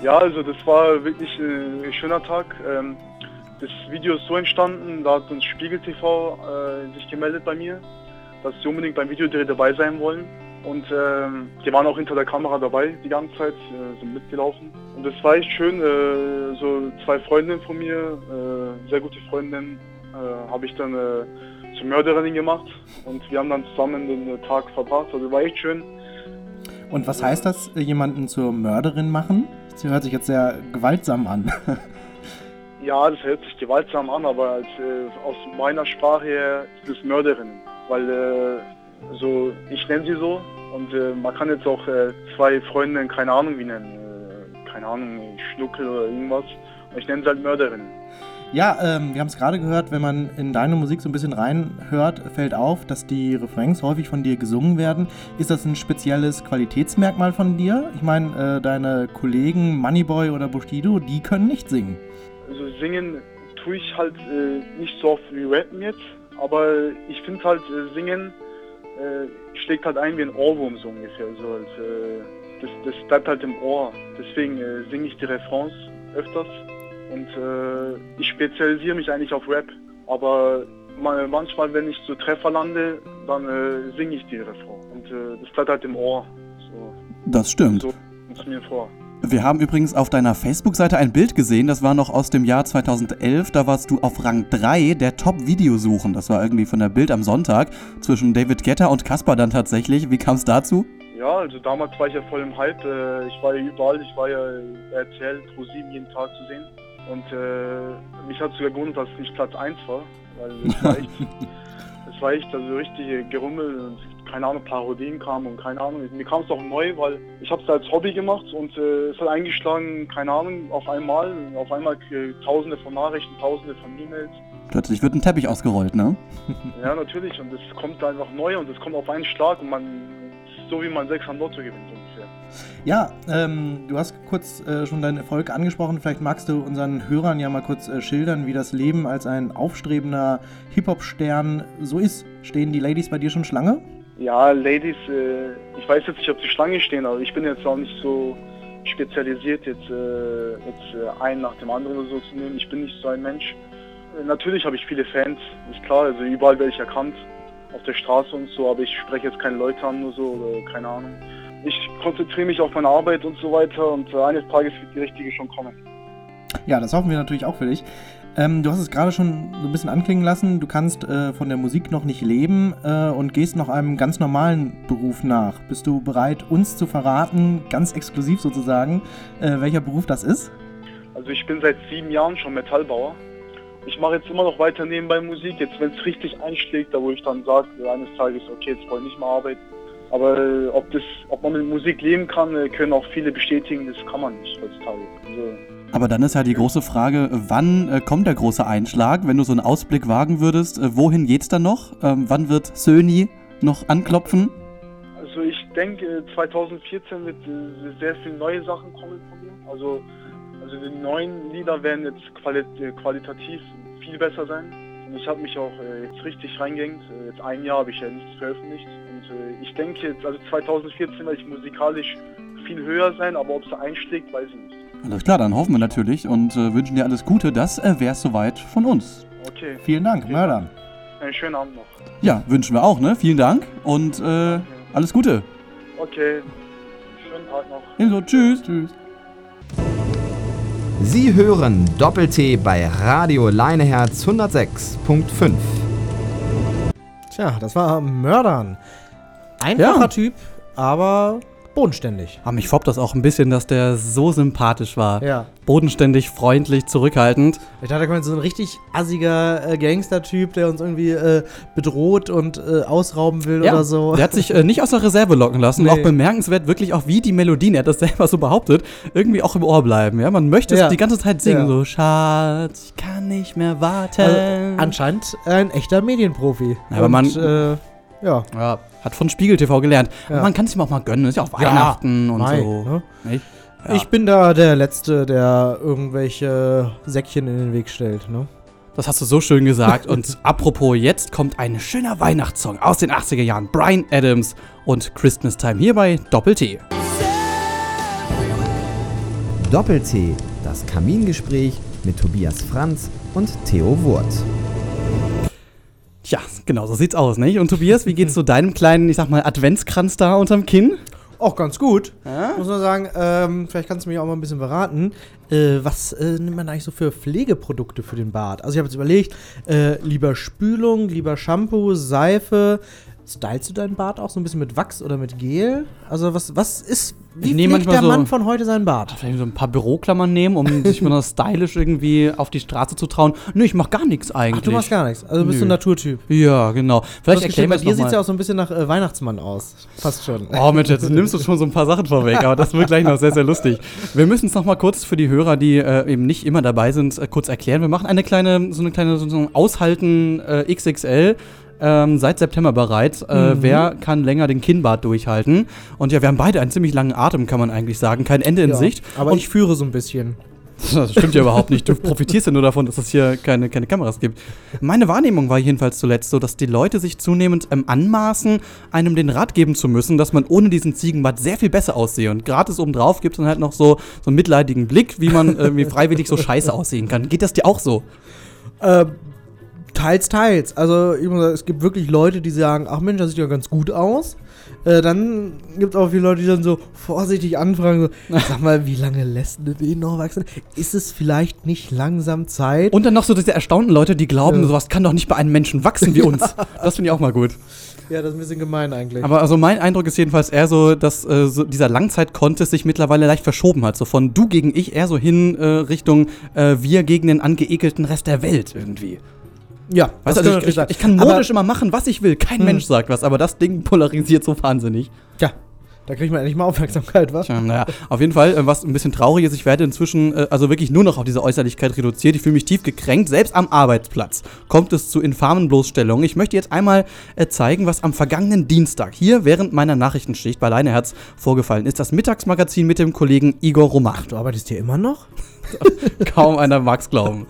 Ja, also das war wirklich äh, ein schöner Tag. Ähm, das Video ist so entstanden, da hat uns Spiegel TV äh, sich gemeldet bei mir, dass sie unbedingt beim Videodreh dabei sein wollen. Und ähm, die waren auch hinter der Kamera dabei die ganze Zeit, äh, sind mitgelaufen. Und das war echt schön. Äh, so zwei Freundinnen von mir, sehr gute Freundinnen, habe ich dann zur Mörderin gemacht. Und wir haben dann zusammen den äh, Tag verbracht. Also war echt schön. Und was heißt das, äh, jemanden zur Mörderin machen? Das hört sich jetzt sehr gewaltsam an. Ja, das hört sich gewaltsam an, aber als, äh, aus meiner Sprache her ist es Mörderin. Weil äh, so, ich nenne sie so und äh, man kann jetzt auch äh, zwei Freundinnen, keine Ahnung wie nennen, keine Ahnung, Schnuckel oder irgendwas. Und ich nenne sie halt Mörderin. Ja, ähm, wir haben es gerade gehört, wenn man in deine Musik so ein bisschen reinhört, fällt auf, dass die Refrains häufig von dir gesungen werden. Ist das ein spezielles Qualitätsmerkmal von dir? Ich meine, äh, deine Kollegen Moneyboy oder Bushido, die können nicht singen. Also singen tue ich halt äh, nicht so oft wie rappen jetzt, aber ich finde halt äh, singen äh, schlägt halt ein wie ein Ohrwurm so ungefähr. Also halt, äh, das, das bleibt halt im Ohr. Deswegen äh, singe ich die Refrains öfters und äh, ich spezialisiere mich eigentlich auf Rap. Aber ma- manchmal, wenn ich so Treffer lande, dann äh, singe ich die Refrains und äh, das bleibt halt im Ohr. So, Das stimmt. so kommt es mir vor. Wir haben übrigens auf deiner Facebook-Seite ein Bild gesehen, das war noch aus dem Jahr 2011. Da warst du auf Rang 3 der Top-Videosuchen. Das war irgendwie von der Bild am Sonntag. Zwischen David Guetta und Kasper dann tatsächlich. Wie kam es dazu? Ja, also damals war ich ja voll im Hype. Äh, Ich war ja überall, ich war ja RTL, Pro7 jeden Tag zu sehen. Und äh, mich hat sogar gewundert, dass es nicht Platz 1 war. Weil es war echt, es war echt also richtig Gerummel und keine Ahnung, Parodien kamen und keine Ahnung. Mir kam es auch neu, weil ich habe es als Hobby gemacht und äh, es hat eingeschlagen, keine Ahnung, auf einmal. Auf einmal äh, tausende von Nachrichten, tausende von E-Mails. Plötzlich wird ein Teppich ausgerollt, ne? Ja, natürlich. Und es kommt einfach neu und es kommt auf einen Schlag und man, so wie man sechs am Lotto gewinnt Ja, ähm, du hast kurz äh, schon deinen Erfolg angesprochen. Vielleicht magst du unseren Hörern ja mal kurz äh, schildern, wie das Leben als ein aufstrebender Hip-Hop-Stern so ist. Stehen die Ladies bei dir schon Schlange? Ja, Ladies, äh, ich weiß jetzt nicht, ob sie Schlange stehen, aber ich bin jetzt auch nicht so spezialisiert, jetzt, äh, jetzt äh, einen nach dem anderen oder so zu nehmen. Ich bin nicht so ein Mensch. Äh, natürlich habe ich viele Fans, ist klar, also überall werde ich erkannt, auf der Straße und so, aber ich spreche jetzt keine Leute an oder so, oder keine Ahnung. Ich konzentriere mich auf meine Arbeit und so weiter und äh, eines Tages wird die richtige schon kommen. Ja, das hoffen wir natürlich auch für dich. Ähm, du hast es gerade schon so ein bisschen anklingen lassen. Du kannst äh, von der Musik noch nicht leben äh, und gehst noch einem ganz normalen Beruf nach. Bist du bereit, uns zu verraten, ganz exklusiv sozusagen, äh, welcher Beruf das ist? Also ich bin seit sieben Jahren schon Metallbauer. Ich mache jetzt immer noch weiter nebenbei Musik. Jetzt, wenn es richtig einschlägt, da wo ich dann sage, eines Tages, okay, jetzt wollte ich nicht mehr arbeiten. Aber äh, ob, das, ob man mit Musik leben kann, äh, können auch viele bestätigen, das kann man nicht heutzutage. Also, Aber dann ist ja die große Frage, wann äh, kommt der große Einschlag? Wenn du so einen Ausblick wagen würdest, wohin geht's dann noch? Ähm, wann wird Sony noch anklopfen? also ich denke, 2014 wird sehr viele neue Sachen kommen von mir. Also, also die neuen Lieder werden jetzt quali qualitativ viel besser sein. Und ich habe mich auch äh, jetzt richtig reingehängt. Äh, jetzt ein Jahr habe ich ja nichts veröffentlicht. Und äh, ich denke, jetzt, also 2014 werde ich musikalisch viel höher sein, aber ob es einschlägt, weiß ich nicht. Alles klar, dann hoffen wir natürlich und äh, wünschen dir alles Gute. Das äh, wär's soweit von uns. Okay, Vielen Dank, Mördern. einen schönen Abend noch. Ja, wünschen wir auch, ne? Vielen Dank und äh, alles Gute. Okay, schönen Tag noch. Ebenso, tschüss. Tschüss. Sie hören Doppel-T bei Radio Leineherz 106.5. Tja, das war Mördern. Einfacher Ja. Typ, aber bodenständig. Aber mich foppt das auch ein bisschen, dass der so sympathisch war. Ja. Bodenständig, freundlich, zurückhaltend. Ich dachte, da kommt so ein richtig assiger äh, Gangster-Typ, der uns irgendwie äh, bedroht und äh, ausrauben will oder so. Der hat sich äh, nicht aus der Reserve locken lassen. Nee. Auch bemerkenswert, wirklich auch wie die Melodien, er hat das selber so behauptet, irgendwie auch im Ohr bleiben. Ja, man möchte Ja. es die ganze Zeit singen. Ja. So, Schatz, ich kann nicht mehr warten. Also, anscheinend ein echter Medienprofi. Ja, aber und, man- Äh, ja. ja, hat von Spiegel TV gelernt. Ja. Man kann es ihm auch mal gönnen. Ist ja auch Weihnachten und Mai, so. ne? Ja. Ich bin da der Letzte, der irgendwelche Säckchen in den Weg stellt. Ne? Das hast du so schön gesagt. Und apropos, jetzt kommt ein schöner Weihnachtssong aus den 80er Jahren. Brian Adams und Christmas Time hier bei Doppel-T. Doppel-T, das Kamingespräch mit Tobias Franz und Theo Wurt. Ja, genau, so sieht's aus, nicht? Und Tobias, wie geht's so deinem kleinen, ich sag mal, Adventskranz da unterm Kinn? Auch ganz gut. Muss man sagen, ähm, vielleicht kannst du mich auch mal ein bisschen beraten. Äh, was äh, nimmt man eigentlich so für Pflegeprodukte für den Bart? Also ich habe jetzt überlegt, äh, lieber Spülung, lieber Shampoo, Seife. Stylst du deinen Bart auch so ein bisschen mit Wachs oder mit Gel? Also was, was ist, wie nehme pflegt der so- Mann von heute seinen Bart? Vielleicht so ein paar Büroklammern nehmen, um sich mal stylisch irgendwie auf die Straße zu trauen. Nö, ich mach gar nichts eigentlich. Ach, du machst gar nichts. Also bist du ein. Naturtyp. Ja, genau. Vielleicht erklären wir bei dir sieht ja auch so ein bisschen nach äh, Weihnachtsmann aus. Fast schon. Oh Mensch, jetzt nimmst du schon so ein paar Sachen vorweg, aber das wird gleich noch sehr, sehr lustig. Wir müssen es noch mal kurz für die Hörer, die äh, eben nicht immer dabei sind, äh, kurz erklären. Wir machen eine kleine, so eine kleine, so ein Aushalten äh, XXL. Ähm, seit September bereits. Äh, Mhm. Wer kann länger den Kinnbart durchhalten? Und ja, wir haben beide einen ziemlich langen Atem, kann man eigentlich sagen. Kein Ende in Ja, Sicht. Aber Und ich führe so ein bisschen. das stimmt ja überhaupt nicht. Du profitierst ja nur davon, dass es hier keine, keine Kameras gibt. Meine Wahrnehmung war jedenfalls zuletzt so, dass die Leute sich zunehmend ähm, anmaßen, einem den Rat geben zu müssen, dass man ohne diesen Ziegenbart sehr viel besser aussehe. Und gratis obendrauf gibt es dann halt noch so, so einen mitleidigen Blick, wie man irgendwie freiwillig so scheiße aussehen kann. Geht das dir auch so? Ähm, teils, teils. Also ich muss sagen, es gibt wirklich Leute, die sagen, ach Mensch, das sieht ja ganz gut aus. Äh, dann gibt es auch viele Leute, die dann so vorsichtig anfragen, so, sag mal, wie lange lässt du den noch wachsen? Ist es vielleicht nicht langsam Zeit? Und dann noch so diese erstaunten Leute, die glauben, Ja. sowas kann doch nicht bei einem Menschen wachsen wie uns. Das finde ich auch mal gut. ja, das ist ein bisschen gemein eigentlich. Aber also mein Eindruck ist jedenfalls eher so, dass äh, so dieser Langzeit-Contest sich mittlerweile leicht verschoben hat. So von du gegen ich eher so hin äh, Richtung äh, wir gegen den angeekelten Rest der Welt irgendwie. Ja, Weißt also ich, ich, ich kann Aber- modisch immer machen, was ich will. Kein Hm. Mensch sagt was, aber das Ding polarisiert so wahnsinnig. Ja, da kriegt man endlich mal Aufmerksamkeit, was? Tja, naja, auf jeden Fall, äh, was ein bisschen traurig ist, ich werde inzwischen äh, also wirklich nur noch auf diese Äußerlichkeit reduziert. Ich fühle mich tief gekränkt. Selbst am Arbeitsplatz kommt es zu infamen Bloßstellungen. Ich möchte jetzt einmal äh, zeigen, was am vergangenen Dienstag hier während meiner Nachrichtenschicht bei Leineherz vorgefallen ist. Das Mittagsmagazin mit dem Kollegen Igor Romach. Du arbeitest hier immer noch? Kaum einer mag's glauben.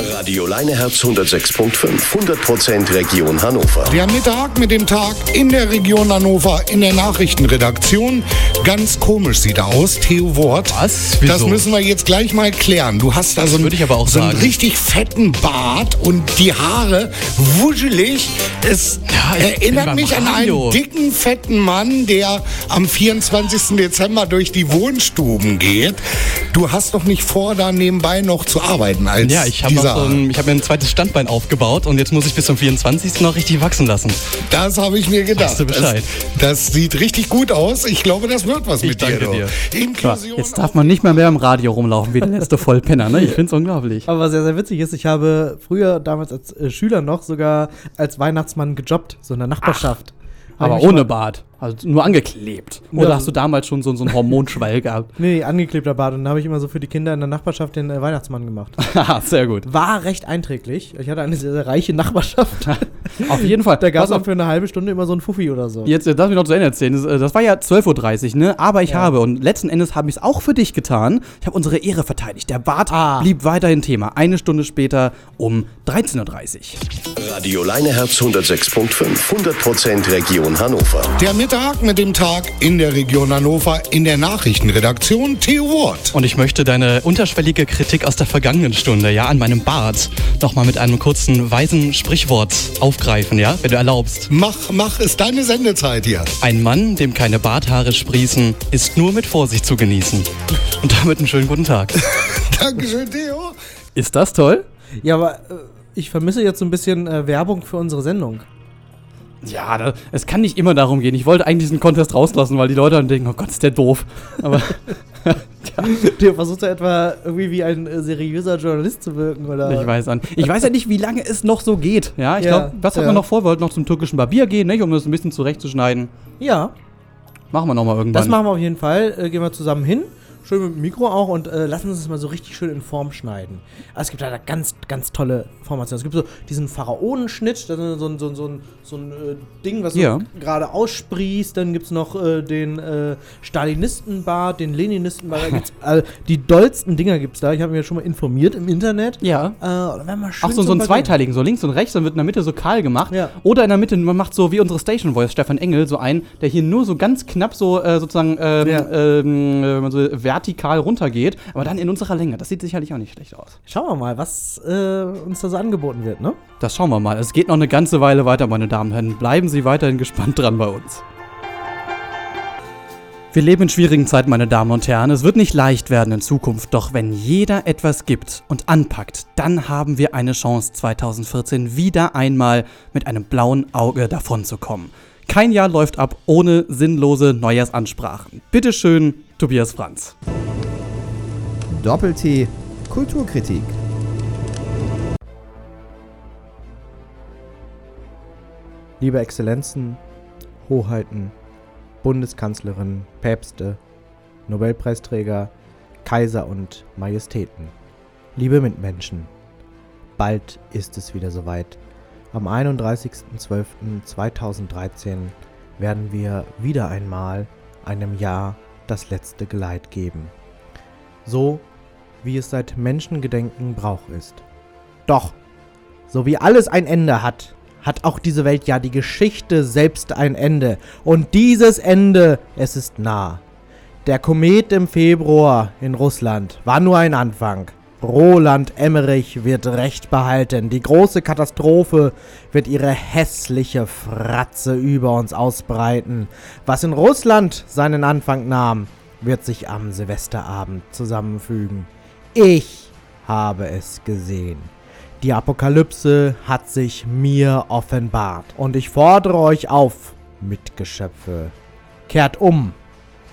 Radio Leineherz 106.5. 100% Region Hannover. Der Mittag mit dem Tag in der Region Hannover in der Nachrichtenredaktion. Ganz komisch sieht er aus, Theo Wort. Was? Das müssen wir jetzt gleich mal klären. Du hast da so, einen- würde ich aber auch so einen richtig fetten Bart und die Haare wuschelig. Es Ja, erinnert mich an Radio. einen dicken, fetten Mann, der am 24. Dezember durch die Wohnstuben geht. Du hast doch nicht vor, da nebenbei noch zu arbeiten als Ja, ich habe. So ein, ich habe mir ein zweites Standbein aufgebaut und jetzt muss ich bis zum 24. noch richtig wachsen lassen. Das habe ich mir gedacht. Weißt du Bescheid? Das, das sieht richtig gut aus. Ich glaube, das wird was mit danke dir. dir. Klar, Inklusion. jetzt darf man nicht mehr mehr im Radio rumlaufen wie der letzte Vollpenner, ne? Ich find's unglaublich. Aber was sehr, sehr witzig ist, ich habe früher, damals als äh, Schüler noch, sogar als Weihnachtsmann gejobbt, so in der Nachbarschaft. Hab Aber ich ohne mal- Bart. Also nur angeklebt. Oder Ja. hast du damals schon so, so einen Hormonschwall gehabt? Nee, angeklebter Bart. Und dann habe ich immer so für die Kinder in der Nachbarschaft den äh, Weihnachtsmann gemacht. Haha, sehr gut. War recht einträglich. Ich hatte eine sehr, sehr reiche Nachbarschaft. Auf jeden Fall. Da gab es auch für eine halbe Stunde immer so einen Fuffi oder so. Jetzt darf ich noch zu Ende erzählen. Das, äh, das war ja 12.30 Uhr, ne? Aber ich Ja. habe, und letzten Endes habe ich es auch für dich getan. Ich habe unsere Ehre verteidigt. Der Bart Ah. blieb weiterhin Thema. Eine Stunde später um 13.30 Uhr. Radio Leineherz 106.5. 100% Region Hannover. Der Mittag mit dem Tag in der Region Hannover in der Nachrichtenredaktion Theo Wort. Und ich möchte deine unterschwellige Kritik aus der vergangenen Stunde, ja, an meinem Bart, noch mal mit einem kurzen weisen Sprichwort aufgreifen, ja, wenn du erlaubst. Mach, mach, ist deine Sendezeit hier. Ein Mann, dem keine Barthaare sprießen, ist nur mit Vorsicht zu genießen. Und damit einen schönen guten Tag. Dankeschön, Theo. Ist das toll? Ja, aber äh, ich vermisse jetzt so ein bisschen äh, Werbung für unsere Sendung. Ja, da, es kann nicht immer darum gehen. Ich wollte eigentlich diesen Contest rauslassen, weil die Leute dann denken, oh Gott, ist der doof. Aber Du versuchst ja etwa irgendwie wie ein äh, seriöser Journalist zu wirken, oder? ich weiß an. Ich weiß ja nicht, wie lange es noch so geht. Ja, ich Ja, glaube, was hat ja. man noch vor? Wir wollten noch zum türkischen Barbier gehen, nicht? um das ein bisschen zurechtzuschneiden. Ja, Machen wir noch mal irgendwann. das machen wir auf jeden Fall. Äh, gehen wir zusammen hin. Schön mit dem Mikro auch und äh, lassen uns das mal so richtig schön in Form schneiden. Also es gibt da ganz, ganz tolle Formationen. Es gibt so diesen Pharaonenschnitt, das ist so ein, so ein, so ein, so ein äh, Ding, was Ja. so gerade aussprießt. Dann gibt es noch äh, den äh, Stalinistenbart, den Leninistenbart. Da gibt's, die dollsten Dinger gibt es da. Ich habe mich ja schon mal informiert im Internet. ja. Äh, Auch so, so zum ein Barbier. zweiteiligen, so links und rechts, dann wird in der Mitte so kahl gemacht. Ja. Oder in der Mitte, man macht so wie unsere Station Voice, Stefan Engel, so einen, der hier nur so ganz knapp so äh, sozusagen ähm, Ja. ähm, äh, wenn man so vertikal runtergeht, aber dann in unserer Länge. Das sieht sicherlich auch nicht schlecht aus. Schauen wir mal, was äh, uns da so angeboten wird, ne? Das schauen wir mal. Es geht noch eine ganze Weile weiter, meine Damen und Herren. Bleiben Sie weiterhin gespannt dran bei uns. Wir leben in schwierigen Zeiten, meine Damen und Herren. Es wird nicht leicht werden in Zukunft, doch wenn jeder etwas gibt und anpackt, dann haben wir eine Chance, 2014 wieder einmal mit einem blauen Auge davonzukommen. Kein Jahr läuft ab ohne sinnlose Neujahrsansprachen. Bitte schön, Tobias Franz. Doppel-T Kulturkritik. Liebe Exzellenzen, Hoheiten, Bundeskanzlerin, Päpste, Nobelpreisträger, Kaiser und Majestäten. Liebe Mitmenschen, bald ist es wieder soweit. Am 31.12.2013 werden wir wieder einmal einem Jahr das letzte Geleit geben. So wie es seit Menschengedenken Brauch ist. Doch, so wie alles ein Ende hat, hat auch diese Welt ja die Geschichte selbst ein Ende. Und dieses Ende, es ist nah. Der Komet im Februar in Russland war nur ein Anfang. Roland Emmerich wird Recht behalten. Die große Katastrophe wird ihre hässliche Fratze über uns ausbreiten. Was in Russland seinen Anfang nahm, wird sich am Silvesterabend zusammenfügen. Ich habe es gesehen. Die Apokalypse hat sich mir offenbart. Und ich fordere euch auf, Mitgeschöpfe. Kehrt um,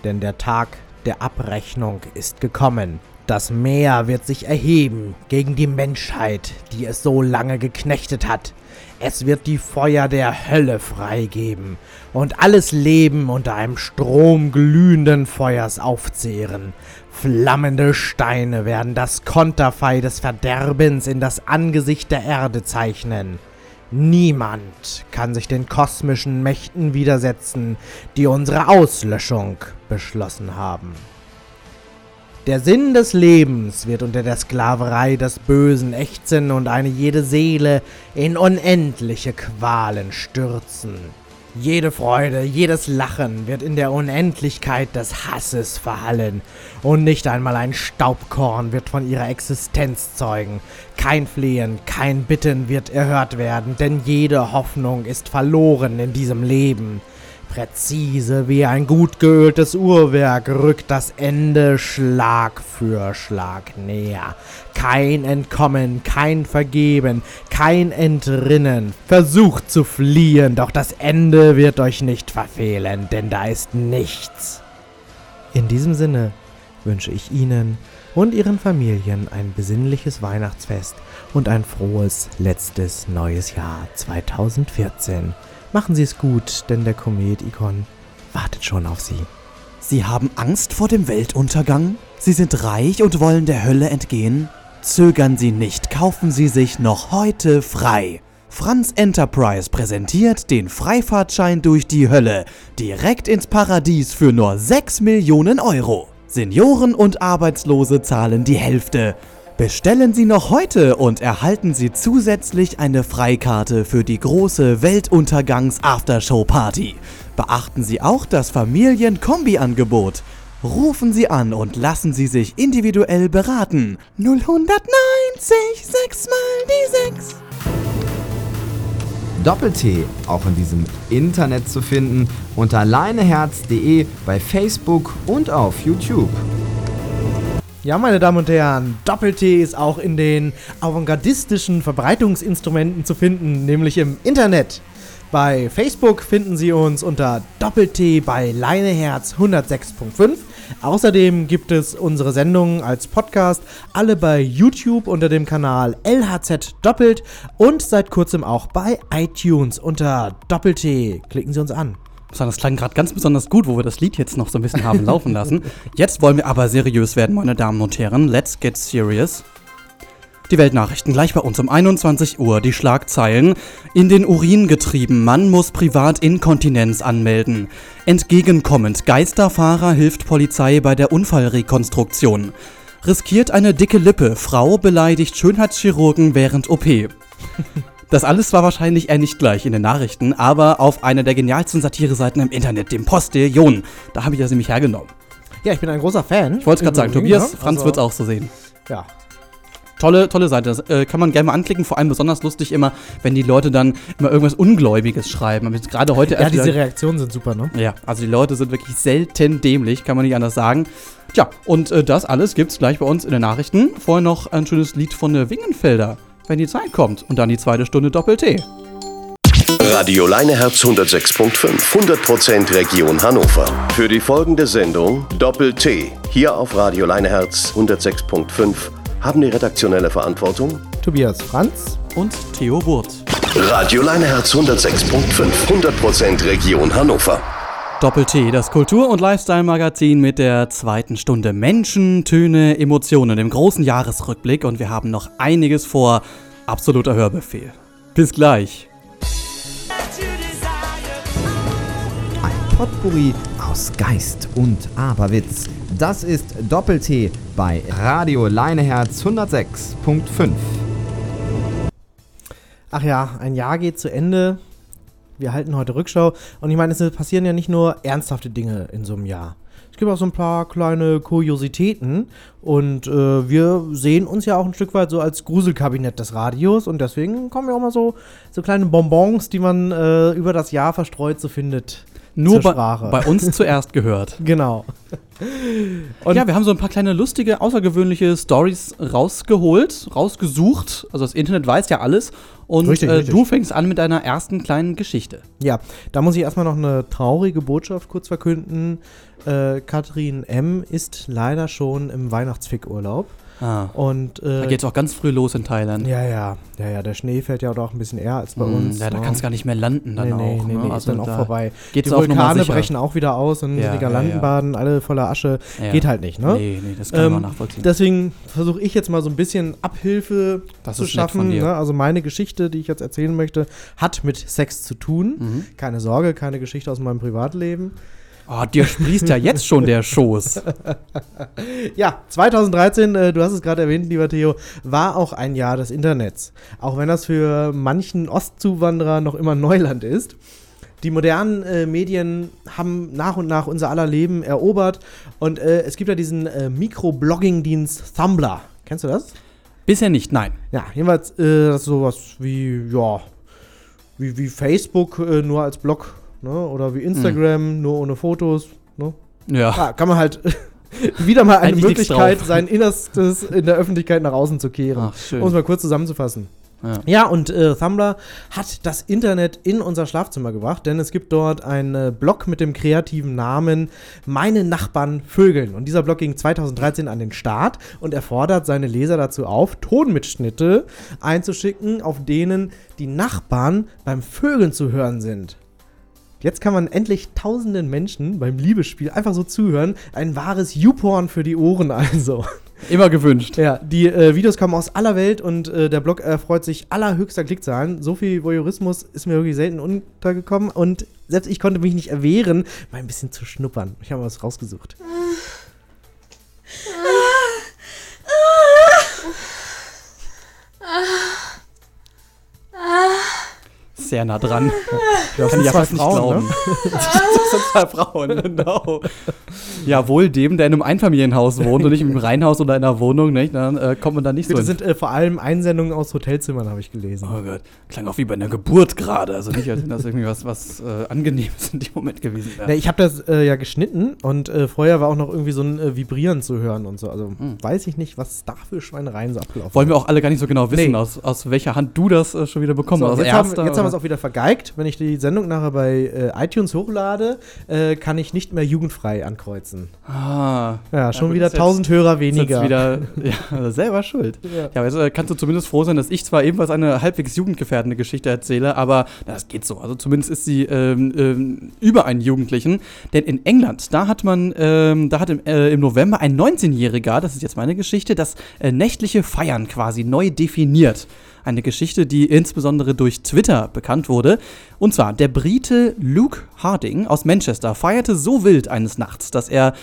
denn der Tag der Abrechnung ist gekommen. Das Meer wird sich erheben gegen die Menschheit, die es so lange geknechtet hat. Es wird die Feuer der Hölle freigeben und alles Leben unter einem Strom glühenden Feuers aufzehren. Flammende Steine werden das Konterfei des Verderbens in das Angesicht der Erde zeichnen. Niemand kann sich den kosmischen Mächten widersetzen, die unsere Auslöschung beschlossen haben. Der Sinn des Lebens wird unter der Sklaverei des Bösen ächzen und eine jede Seele in unendliche Qualen stürzen. Jede Freude, jedes Lachen wird in der Unendlichkeit des Hasses verhallen, und nicht einmal ein Staubkorn wird von ihrer Existenz zeugen. Kein Flehen, kein Bitten wird erhört werden, denn jede Hoffnung ist verloren in diesem Leben. Präzise wie ein gut geöltes Uhrwerk rückt das Ende Schlag für Schlag näher. Kein Entkommen, kein Vergeben, kein Entrinnen. Versucht zu fliehen, doch das Ende wird euch nicht verfehlen, denn da ist nichts. In diesem Sinne wünsche ich Ihnen und Ihren Familien ein besinnliches Weihnachtsfest und ein frohes letztes neues Jahr 2014. Machen Sie es gut, denn der Komet Ikon wartet schon auf Sie. Sie haben Angst vor dem Weltuntergang? Sie sind reich und wollen der Hölle entgehen? Zögern Sie nicht, kaufen Sie sich noch heute frei. Franz Enterprise präsentiert den Freifahrtschein durch die Hölle direkt ins Paradies für nur 6 Millionen Euro. Senioren und Arbeitslose zahlen die Hälfte. Bestellen Sie noch heute und erhalten Sie zusätzlich eine Freikarte für die große Weltuntergangs-Aftershow-Party. Beachten Sie auch das Familien-Kombi-Angebot. Rufen Sie an und lassen Sie sich individuell beraten. 090, 6 mal die 6. Doppel-T auch in diesem Internet zu finden unter leineherz.de bei Facebook und auf YouTube. Ja, meine Damen und Herren, Doppel-T ist auch in den avantgardistischen Verbreitungsinstrumenten zu finden, nämlich im Internet. Bei Facebook finden Sie uns unter Doppel-T bei Leineherz 106.5. Außerdem gibt es unsere Sendungen als Podcast, alle bei YouTube unter dem Kanal LHZ Doppelt und seit kurzem auch bei iTunes unter Doppel-T. Klicken Sie uns an. Das klang gerade ganz besonders gut, wo wir das Lied jetzt noch so ein bisschen haben laufen lassen. Jetzt wollen wir aber seriös werden, meine Damen und Herren. Let's get serious. Die Weltnachrichten gleich bei uns um 21 Uhr. Die Schlagzeilen. In den Urin getrieben. Mann muss privat Inkontinenz anmelden. Entgegenkommend. Geisterfahrer hilft Polizei bei der Unfallrekonstruktion. Riskiert eine dicke Lippe. Frau beleidigt Schönheitschirurgen während OP. Das alles war wahrscheinlich eher nicht gleich in den Nachrichten, aber auf einer der genialsten Satireseiten im Internet, dem Postillon. Da habe ich das nämlich hergenommen. Ja, ich bin ein großer Fan. Ich wollte es gerade sagen, Tobias, ne? Franz Also- wird es auch so sehen. Ja. Tolle, tolle Seite. Das äh, kann man gerne mal anklicken. Vor allem besonders lustig immer, wenn die Leute dann immer irgendwas Ungläubiges schreiben. Aber Gerade heute Ja, diese Reaktionen sind super, ne? Ja, also die Leute sind wirklich selten dämlich, kann man nicht anders sagen. Tja, und äh, das alles gibt's gleich bei uns in den Nachrichten. Vorher noch ein schönes Lied von der Wingenfelder, wenn die Zeit kommt. Und dann die zweite Stunde Doppel-T. Radio Leineherz 106.5, 100% Region Hannover. Für die folgende Sendung Doppel-T, hier auf Radio Leineherz 106.5, haben die redaktionelle Verantwortung Tobias Franz. Und Theo Wurt. Radio Leineherz 106.5, 100% Region Hannover. Doppel-T, das Kultur- und Lifestyle-Magazin mit der zweiten Stunde Menschen, Töne, Emotionen im großen Jahresrückblick. Und wir haben noch einiges vor. Absoluter Hörbefehl. Bis gleich. Ein Potpourri aus Geist und Aberwitz. Das ist Doppel-T bei Radio Leineherz 106.5. Ach ja, ein Jahr geht zu Ende. Wir halten heute Rückschau. Und ich meine, es passieren ja nicht nur ernsthafte Dinge in so einem Jahr. Es gibt auch so ein paar kleine Kuriositäten. Und äh, wir sehen uns ja auch ein Stück weit so als Gruselkabinett des Radios. Und deswegen kommen ja auch mal so, so kleine Bonbons, die man äh, über das Jahr verstreut so findet. Nur bei, bei uns zuerst gehört. Genau. Und ja, wir haben so ein paar kleine lustige, außergewöhnliche Stories rausgeholt, rausgesucht. Also das Internet weiß ja alles. Und Richtig, äh, richtig. du fängst an mit deiner ersten kleinen Geschichte. Ja, da muss ich erstmal noch eine traurige Botschaft kurz verkünden. Äh, Katrin M. ist leider schon im Weihnachtsfickurlaub. Ah. Und, äh, Da geht's auch ganz früh los in Thailand. Ja, ja, ja, ja, der Schnee fällt ja auch ein bisschen eher als bei Mm, uns. ja, da ne? kannst du gar nicht mehr landen dann nee, nee, auch, Nee, ne? nee, ist Also dann auch da vorbei. geht's Die Vulkane brechen auch wieder aus und Ja, die ja, Galantenbaden alle voller Asche. Ja. Geht halt nicht, ne? Nee, nee, das kann man nachvollziehen. Deswegen versuche ich jetzt mal so ein bisschen Abhilfe Das zu ist schaffen. dir. Ne? Also meine Geschichte, die ich jetzt erzählen möchte, hat mit Sex zu tun. Mhm. Keine Sorge, keine Geschichte aus meinem Privatleben. Oh, dir sprießt ja jetzt schon der Schoß. Ja, 2013, äh, du hast es gerade erwähnt, lieber Theo, war auch ein Jahr des Internets. Auch wenn das für manchen Ostzuwanderer noch immer Neuland ist. Die modernen äh, Medien haben nach und nach unser aller Leben erobert und äh, es gibt ja diesen äh, Mikroblogging-Dienst Tumblr. Kennst du das? Bisher nicht, nein. Ja, jedenfalls äh, das ist sowas wie, ja, wie, wie Facebook, äh, nur als Blog Ne? Oder wie Instagram, nur ohne Fotos. Ne? Ja. Ja, kann man halt wieder mal eine Eigentlich Möglichkeit, sein Innerstes in der Öffentlichkeit nach außen zu kehren. Um es mal kurz zusammenzufassen. Ja. Ja, und äh, Tumblr hat das Internet in unser Schlafzimmer gebracht, denn es gibt dort einen äh, Blog mit dem kreativen Namen Meine Nachbarn Vögeln. Und dieser Blog ging 2013 an den Start und er fordert seine Leser dazu auf, Tonmitschnitte einzuschicken, auf denen die Nachbarn beim Vögeln zu hören sind. Jetzt kann man endlich tausenden Menschen beim Liebesspiel einfach so zuhören. Ein wahres YouPorn für die Ohren also. Immer gewünscht. Ja, die äh, Videos kommen aus aller Welt und äh, der Blog erfreut sich allerhöchster Klickzahlen. So viel Voyeurismus ist mir wirklich selten untergekommen und selbst ich konnte mich nicht erwehren, mal ein bisschen zu schnuppern. Ich habe mal was rausgesucht. Sehr nah dran. Das Kann ich ja fast nicht Frauen, glauben. das sind zwei Frauen, genau. Ja, wohl dem, der in einem Einfamilienhaus wohnt und nicht im Reihenhaus oder in einer Wohnung, nicht? dann äh, kommt man da nicht so. Das sind äh, vor allem Einsendungen aus Hotelzimmern, habe ich gelesen. Oh Gott, klang auch wie bei einer Geburt gerade. Also nicht, als wenn das irgendwie was, was äh, Angenehmes in dem Moment gewesen wäre. Ne, ich habe das äh, ja geschnitten und äh, vorher war auch noch irgendwie so ein äh, Vibrieren zu hören und so. Also weiß ich nicht, was da für Schweinereien so abgelaufen Hm. Wollen wir auch alle gar nicht so genau wissen, Nee. aus, aus welcher Hand du das äh, schon wieder bekommen So, hast. jetzt, haben, erster jetzt haben wir es oder? Auch wieder vergeigt. Wenn ich die Sendung nachher bei äh, iTunes hochlade, äh, kann ich nicht mehr jugendfrei ankreuzen. Ah. Ja, schon gut, wieder ist jetzt- 1000 Hörer weniger. Wieder, ja, selber schuld. Ja. Ja, jetzt äh, kannst du zumindest froh sein, dass ich zwar ebenfalls eine halbwegs jugendgefährdende Geschichte erzähle, aber das geht so. Also zumindest ist sie ähm, ähm, über einen Jugendlichen. Denn in England, da hat man, ähm, da hat im, äh, im November ein 19-Jähriger, das ist jetzt meine Geschichte, das äh, nächtliche Feiern quasi neu definiert. Eine Geschichte, die insbesondere durch Twitter bekannt wurde. Und zwar, der Brite Luke Harding aus Manchester feierte so wild eines Nachts, dass er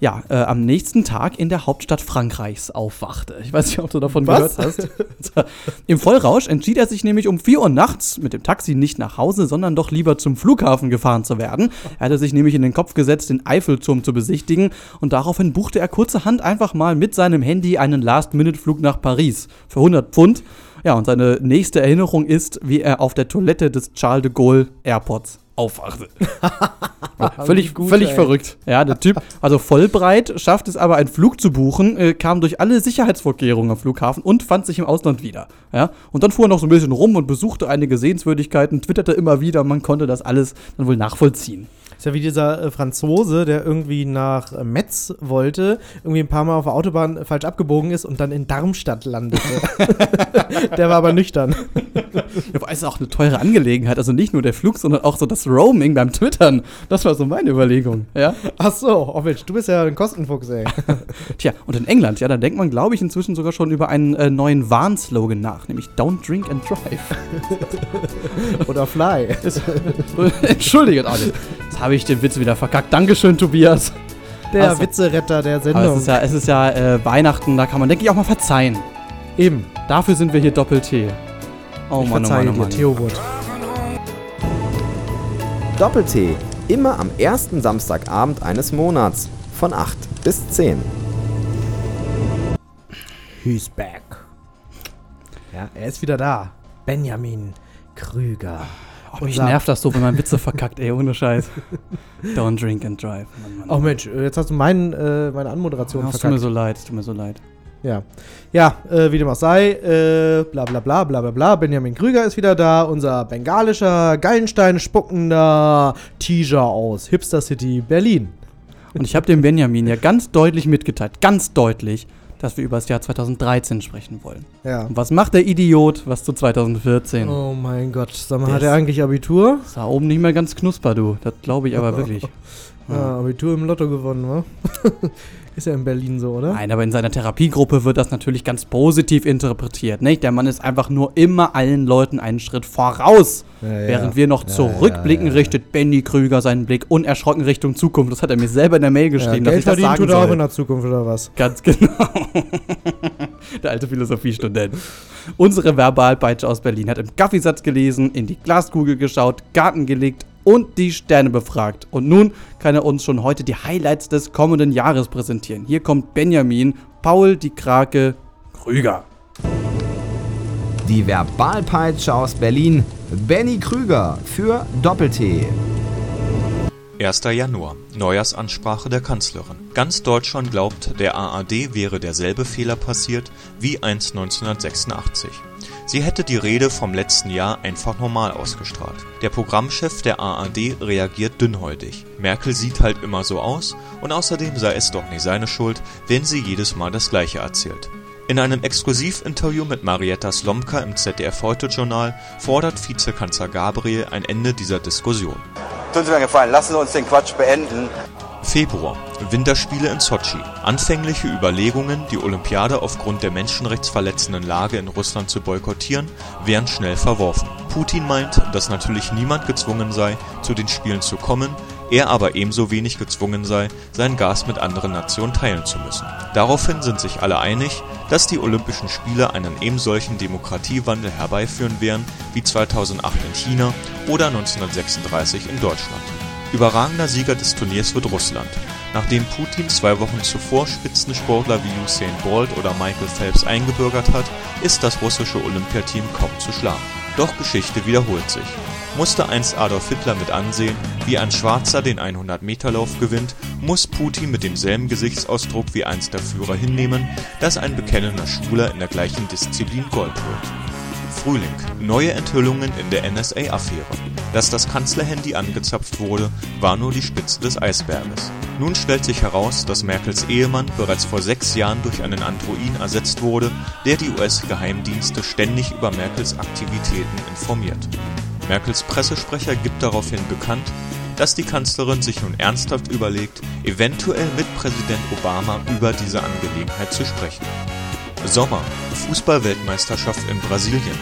ja, äh, am nächsten Tag in der Hauptstadt Frankreichs aufwachte. Ich weiß nicht, ob du davon Was? gehört hast. Im Vollrausch entschied er sich nämlich um 4 Uhr nachts mit dem Taxi nicht nach Hause, sondern doch lieber zum Flughafen gefahren zu werden. Er hatte sich nämlich in den Kopf gesetzt, den Eiffelturm zu besichtigen und daraufhin buchte er kurzerhand einfach mal mit seinem Handy einen Last-Minute-Flug nach Paris für 100 Pfund. Ja, und seine nächste Erinnerung ist, wie er auf der Toilette des Charles de Gaulle Airports aufwachte. völlig Gut, völlig ey. verrückt. Ja, der Typ, also vollbreit, schafft es aber, einen Flug zu buchen, äh, kam durch alle Sicherheitsvorkehrungen am Flughafen und fand sich im Ausland wieder. Ja, und dann fuhr er noch so ein bisschen rum und besuchte einige Sehenswürdigkeiten, twitterte immer wieder, man konnte das alles dann wohl nachvollziehen. Ist ja wie dieser äh, Franzose, der irgendwie nach äh, Metz wollte, irgendwie ein paar Mal auf der Autobahn äh, falsch abgebogen ist und dann in Darmstadt landete. der war aber nüchtern. Ja, aber es ist auch eine teure Angelegenheit, also nicht nur der Flug, sondern auch so das Roaming beim Twittern. Das war so meine Überlegung, ja. Ach so, oh Mensch, du bist ja ein Kostenfuchs, ey. Tja, und in England, ja, da denkt man, glaube ich, inzwischen sogar schon über einen äh, neuen Warnslogan nach, nämlich Don't Drink and Drive. Oder Fly. Entschuldigt alle. Jetzt habe ich den Witz wieder verkackt. Dankeschön, Tobias. Der Also, Witzeretter der Aber Sendung. es ist ja, es ist ja äh, Weihnachten, da kann man, denke ich, auch mal verzeihen. Eben. Dafür sind wir hier Doppel-T. Oh ich Mann, oh Mann, oh dir, Mann. Theobot. Doppel-T. Immer am ersten Samstagabend eines Monats. Von 8 bis 10. He's back. Ja, er ist wieder da. Benjamin Krüger. Oh, mich nervt das so, wenn man Witze verkackt, ey, ohne Scheiß. Don't drink and drive. Mann, Mann, Oh Mensch, äh, jetzt hast du meinen, äh, meine Anmoderation Oh, es tut verkackt. mir so leid, es tut mir so leid. Ja, ja äh, wie dem auch sei, äh, bla bla bla bla bla bla. Benjamin Krüger ist wieder da, unser bengalischer, Gallenstein spuckender Teaser aus Hipster City, Berlin. Und ich habe dem Benjamin ja ganz deutlich mitgeteilt, ganz deutlich, dass wir über das Jahr 2013 sprechen wollen. Ja. Und was macht der Idiot, was zu 2014? Oh mein Gott, sag mal, hat er eigentlich Abitur? Ist da oben nicht mehr ganz knusper, du. Das glaube ich aber wirklich. Ja, Abitur im Lotto gewonnen, wa? ist ja in Berlin so, oder? Nein, aber in seiner Therapiegruppe wird das natürlich ganz positiv interpretiert, nicht? Der Mann ist einfach nur immer allen Leuten einen Schritt voraus. Ja, ja. Während wir noch Ja, zurückblicken, ja, ja. richtet Benny Krüger seinen Blick unerschrocken Richtung Zukunft. Das hat er mir selber in der Mail Ja, geschrieben, dass Geld ich das sagen tut er auch in der Zukunft, oder was? Ganz genau. Der alte Philosophiestudent. Unsere Verbalpeitsche aus Berlin hat im Kaffeesatz gelesen, in die Glaskugel geschaut, Garten gelegt und die Sterne befragt. Und nun kann er uns schon heute die Highlights des kommenden Jahres präsentieren. Hier kommt Benjamin, Paul die Krake, Krüger. Die Verbalpeitsche aus Berlin. Benny Krüger für Doppel-T. 1. Januar. Neujahrsansprache der Kanzlerin. Ganz Deutschland glaubt, der ARD wäre derselbe Fehler passiert wie einst 1986. Sie hätte die Rede vom letzten Jahr einfach normal ausgestrahlt. Der Programmchef der ARD reagiert dünnhäutig. Merkel sieht halt immer so aus und außerdem sei es doch nicht seine Schuld, wenn sie jedes Mal das gleiche erzählt. In einem Exklusivinterview mit Marietta Slomka im ZDF-Heute-Journal fordert Vizekanzler Gabriel ein Ende dieser Diskussion. Tun Sie mir einen Gefallen, lassen Sie uns den Quatsch beenden. Februar. Winterspiele in Sotschi. Anfängliche Überlegungen, die Olympiade aufgrund der menschenrechtsverletzenden Lage in Russland zu boykottieren, werden schnell verworfen. Putin meint, dass natürlich niemand gezwungen sei, zu den Spielen zu kommen, er aber ebenso wenig gezwungen sei, sein Gas mit anderen Nationen teilen zu müssen. Daraufhin sind sich alle einig, dass die Olympischen Spiele einen ebensolchen Demokratiewandel herbeiführen werden wie 2008 in China oder 1936 in Deutschland. Überragender Sieger des Turniers wird Russland. Nachdem Putin zwei Wochen zuvor Spitzensportler wie Usain Bolt oder Michael Phelps eingebürgert hat, ist das russische Olympiateam kaum zu schlagen. Doch Geschichte wiederholt sich. Musste einst Adolf Hitler mit ansehen, wie ein Schwarzer den 100-Meter-Lauf gewinnt, muss Putin mit demselben Gesichtsausdruck wie einst der Führer hinnehmen, dass ein bekennender Schwuler in der gleichen Disziplin Gold holt. Frühling. Neue Enthüllungen in der NSA-Affäre. Dass das Kanzlerhandy angezapft wurde, war nur die Spitze des Eisberges. Nun stellt sich heraus, dass Merkels Ehemann bereits vor sechs Jahren durch einen Androiden ersetzt wurde, der die US-Geheimdienste ständig über Merkels Aktivitäten informiert. Merkels Pressesprecher gibt daraufhin bekannt, dass die Kanzlerin sich nun ernsthaft überlegt, eventuell mit Präsident Obama über diese Angelegenheit zu sprechen. Sommer. Fußball-Weltmeisterschaft in Brasilien.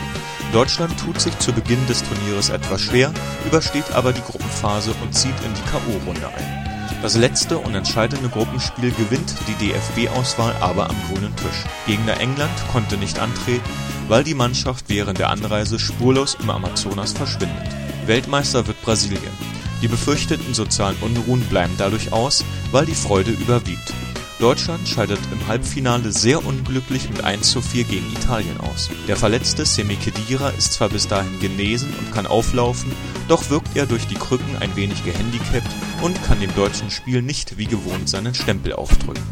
Deutschland tut sich zu Beginn des Turnieres etwas schwer, übersteht aber die Gruppenphase und zieht in die K.O.-Runde ein. Das letzte und entscheidende Gruppenspiel gewinnt die DFB-Auswahl aber am grünen Tisch. Gegner England konnte nicht antreten, weil die Mannschaft während der Anreise spurlos im Amazonas verschwindet. Weltmeister wird Brasilien. Die befürchteten sozialen Unruhen bleiben dadurch aus, weil die Freude überwiegt. Deutschland scheidet im Halbfinale sehr unglücklich mit 1 zu 4 gegen Italien aus. Der verletzte Semi Khedira ist zwar bis dahin genesen und kann auflaufen, doch wirkt er durch die Krücken ein wenig gehandicapt und kann dem deutschen Spiel nicht wie gewohnt seinen Stempel aufdrücken.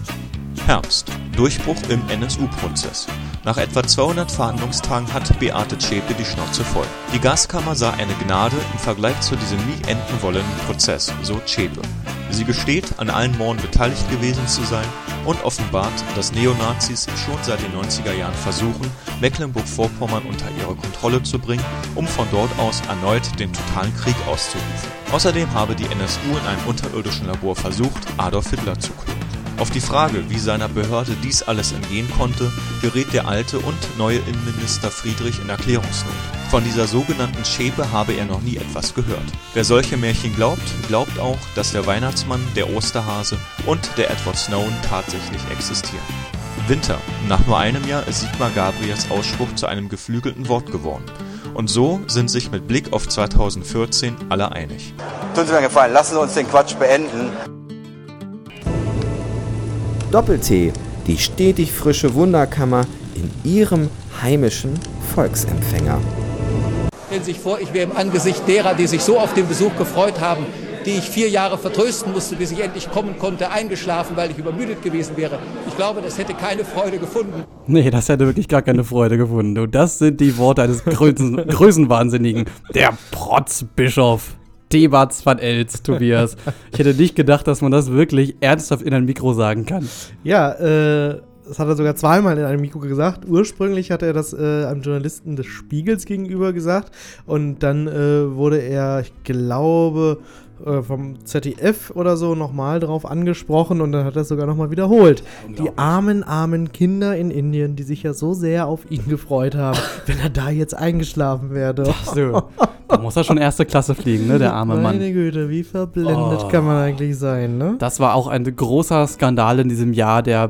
Herbst. Durchbruch im NSU-Prozess. Nach etwa 200 Verhandlungstagen hat Beate Zschäpe die Schnauze voll. Die Gaskammer sah eine Gnade im Vergleich zu diesem nie enden wollenden Prozess, so Zschäpe. Sie gesteht, an allen Morden beteiligt gewesen zu sein und offenbart, dass Neonazis schon seit den 90er Jahren versuchen, Mecklenburg-Vorpommern unter ihre Kontrolle zu bringen, um von dort aus erneut den totalen Krieg auszurufen. Außerdem habe die NSU in einem unterirdischen Labor versucht, Adolf Hitler zu klonen. Auf die Frage, wie seiner Behörde dies alles entgehen konnte, gerät der alte und neue Innenminister Friedrich in Erklärungsnot. Von dieser sogenannten Schäpe habe er noch nie etwas gehört. Wer solche Märchen glaubt, glaubt auch, dass der Weihnachtsmann, der Osterhase und der Edward Snowden tatsächlich existieren. Winter. Nach nur einem Jahr ist Sigmar Gabriels Ausspruch zu einem geflügelten Wort geworden. Und so sind sich mit Blick auf 2014 alle einig. Tun Sie mir einen Gefallen, lassen Sie uns den Quatsch beenden. Doppel-T, die stetig frische Wunderkammer in Ihrem heimischen Volksempfänger. Stellen Sie sich vor, ich wäre im Angesicht derer, die sich so auf den Besuch gefreut haben, die ich vier Jahre vertrösten musste, bis ich endlich kommen konnte, eingeschlafen, weil ich übermüdet gewesen wäre. Ich glaube, das hätte keine Freude gefunden. Nee, das hätte wirklich gar keine Freude gefunden. Und das sind die Worte eines Größen, Größenwahnsinnigen. Der Protzbischof. Thebats van Els, Tobias. Ich hätte nicht gedacht, dass man das wirklich ernsthaft in ein Mikro sagen kann. Ja, äh, das hat er sogar zweimal in einem Mikro gesagt. Ursprünglich hat er das äh, einem Journalisten des Spiegels gegenüber gesagt. Und dann äh, wurde er, ich glaube, äh, vom ZDF oder so nochmal drauf angesprochen und dann hat er es sogar nochmal wiederholt. Die armen, armen Kinder in Indien, die sich ja so sehr auf ihn gefreut haben, wenn er da jetzt eingeschlafen werde. So. Da muss er schon erste Klasse fliegen, ne, der arme Mann. Meine Güte, wie verblendet Oh. kann man eigentlich sein, ne? Das war auch ein großer Skandal in diesem Jahr. Der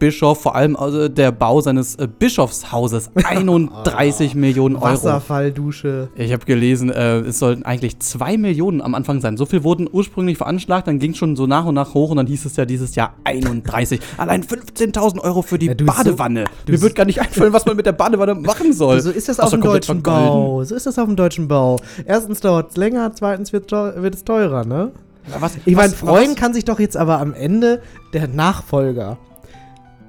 Protzbischof, vor allem also der Bau seines äh, Bischofshauses. 31 Millionen Euro. Wasserfalldusche. Ich habe gelesen, äh, es sollten eigentlich 2 Millionen am Anfang sein. So viel wurden ursprünglich veranschlagt, dann ging es schon so nach und nach hoch und dann hieß es ja dieses Jahr 31. Allein 15.000 Euro für die Ja, Badewanne. so- Mir wird gar nicht einfallen, was man mit der Badewanne machen soll. So ist das auf dem deutschen. Bau. So ist das auf dem deutschen Bau. Erstens dauert es länger, zweitens wird, wird es teurer, ne? Was, Ich meine, freuen was- kann sich doch jetzt aber am Ende der Nachfolger.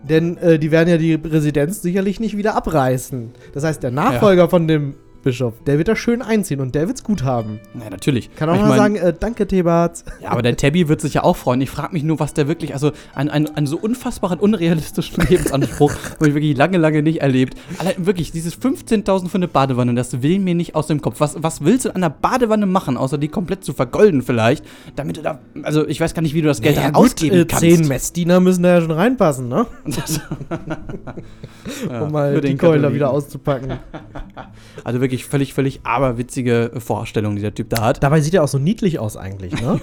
Denn äh, die werden ja die Residenz sicherlich nicht wieder abreißen. Das heißt, der Nachfolger von dem Bischof, der wird da schön einziehen und der wird's gut haben. Ja, natürlich. Kann auch Ich mal mein- sagen, äh, danke Thebats. Ja, aber der Tabby wird sich ja auch freuen. Ich frage mich nur, was der wirklich, also ein, ein, einen so unfassbaren, unrealistischen Lebensanspruch habe ich wirklich lange, lange nicht erlebt. Allein wirklich, dieses 15.000 für eine Badewanne, das will mir nicht aus dem Kopf. Was, was willst du an einer Badewanne machen, außer die komplett zu vergolden vielleicht, damit du da, also ich weiß gar nicht, wie du das Geld ja, daran gut, ausgeben äh, kannst. Zehn Messdiener müssen da ja schon reinpassen, ne? Um mal die Keule wieder auszupacken. Also wirklich völlig, völlig aberwitzige Vorstellung, die der Typ da hat. Dabei sieht er auch so niedlich aus eigentlich, ne?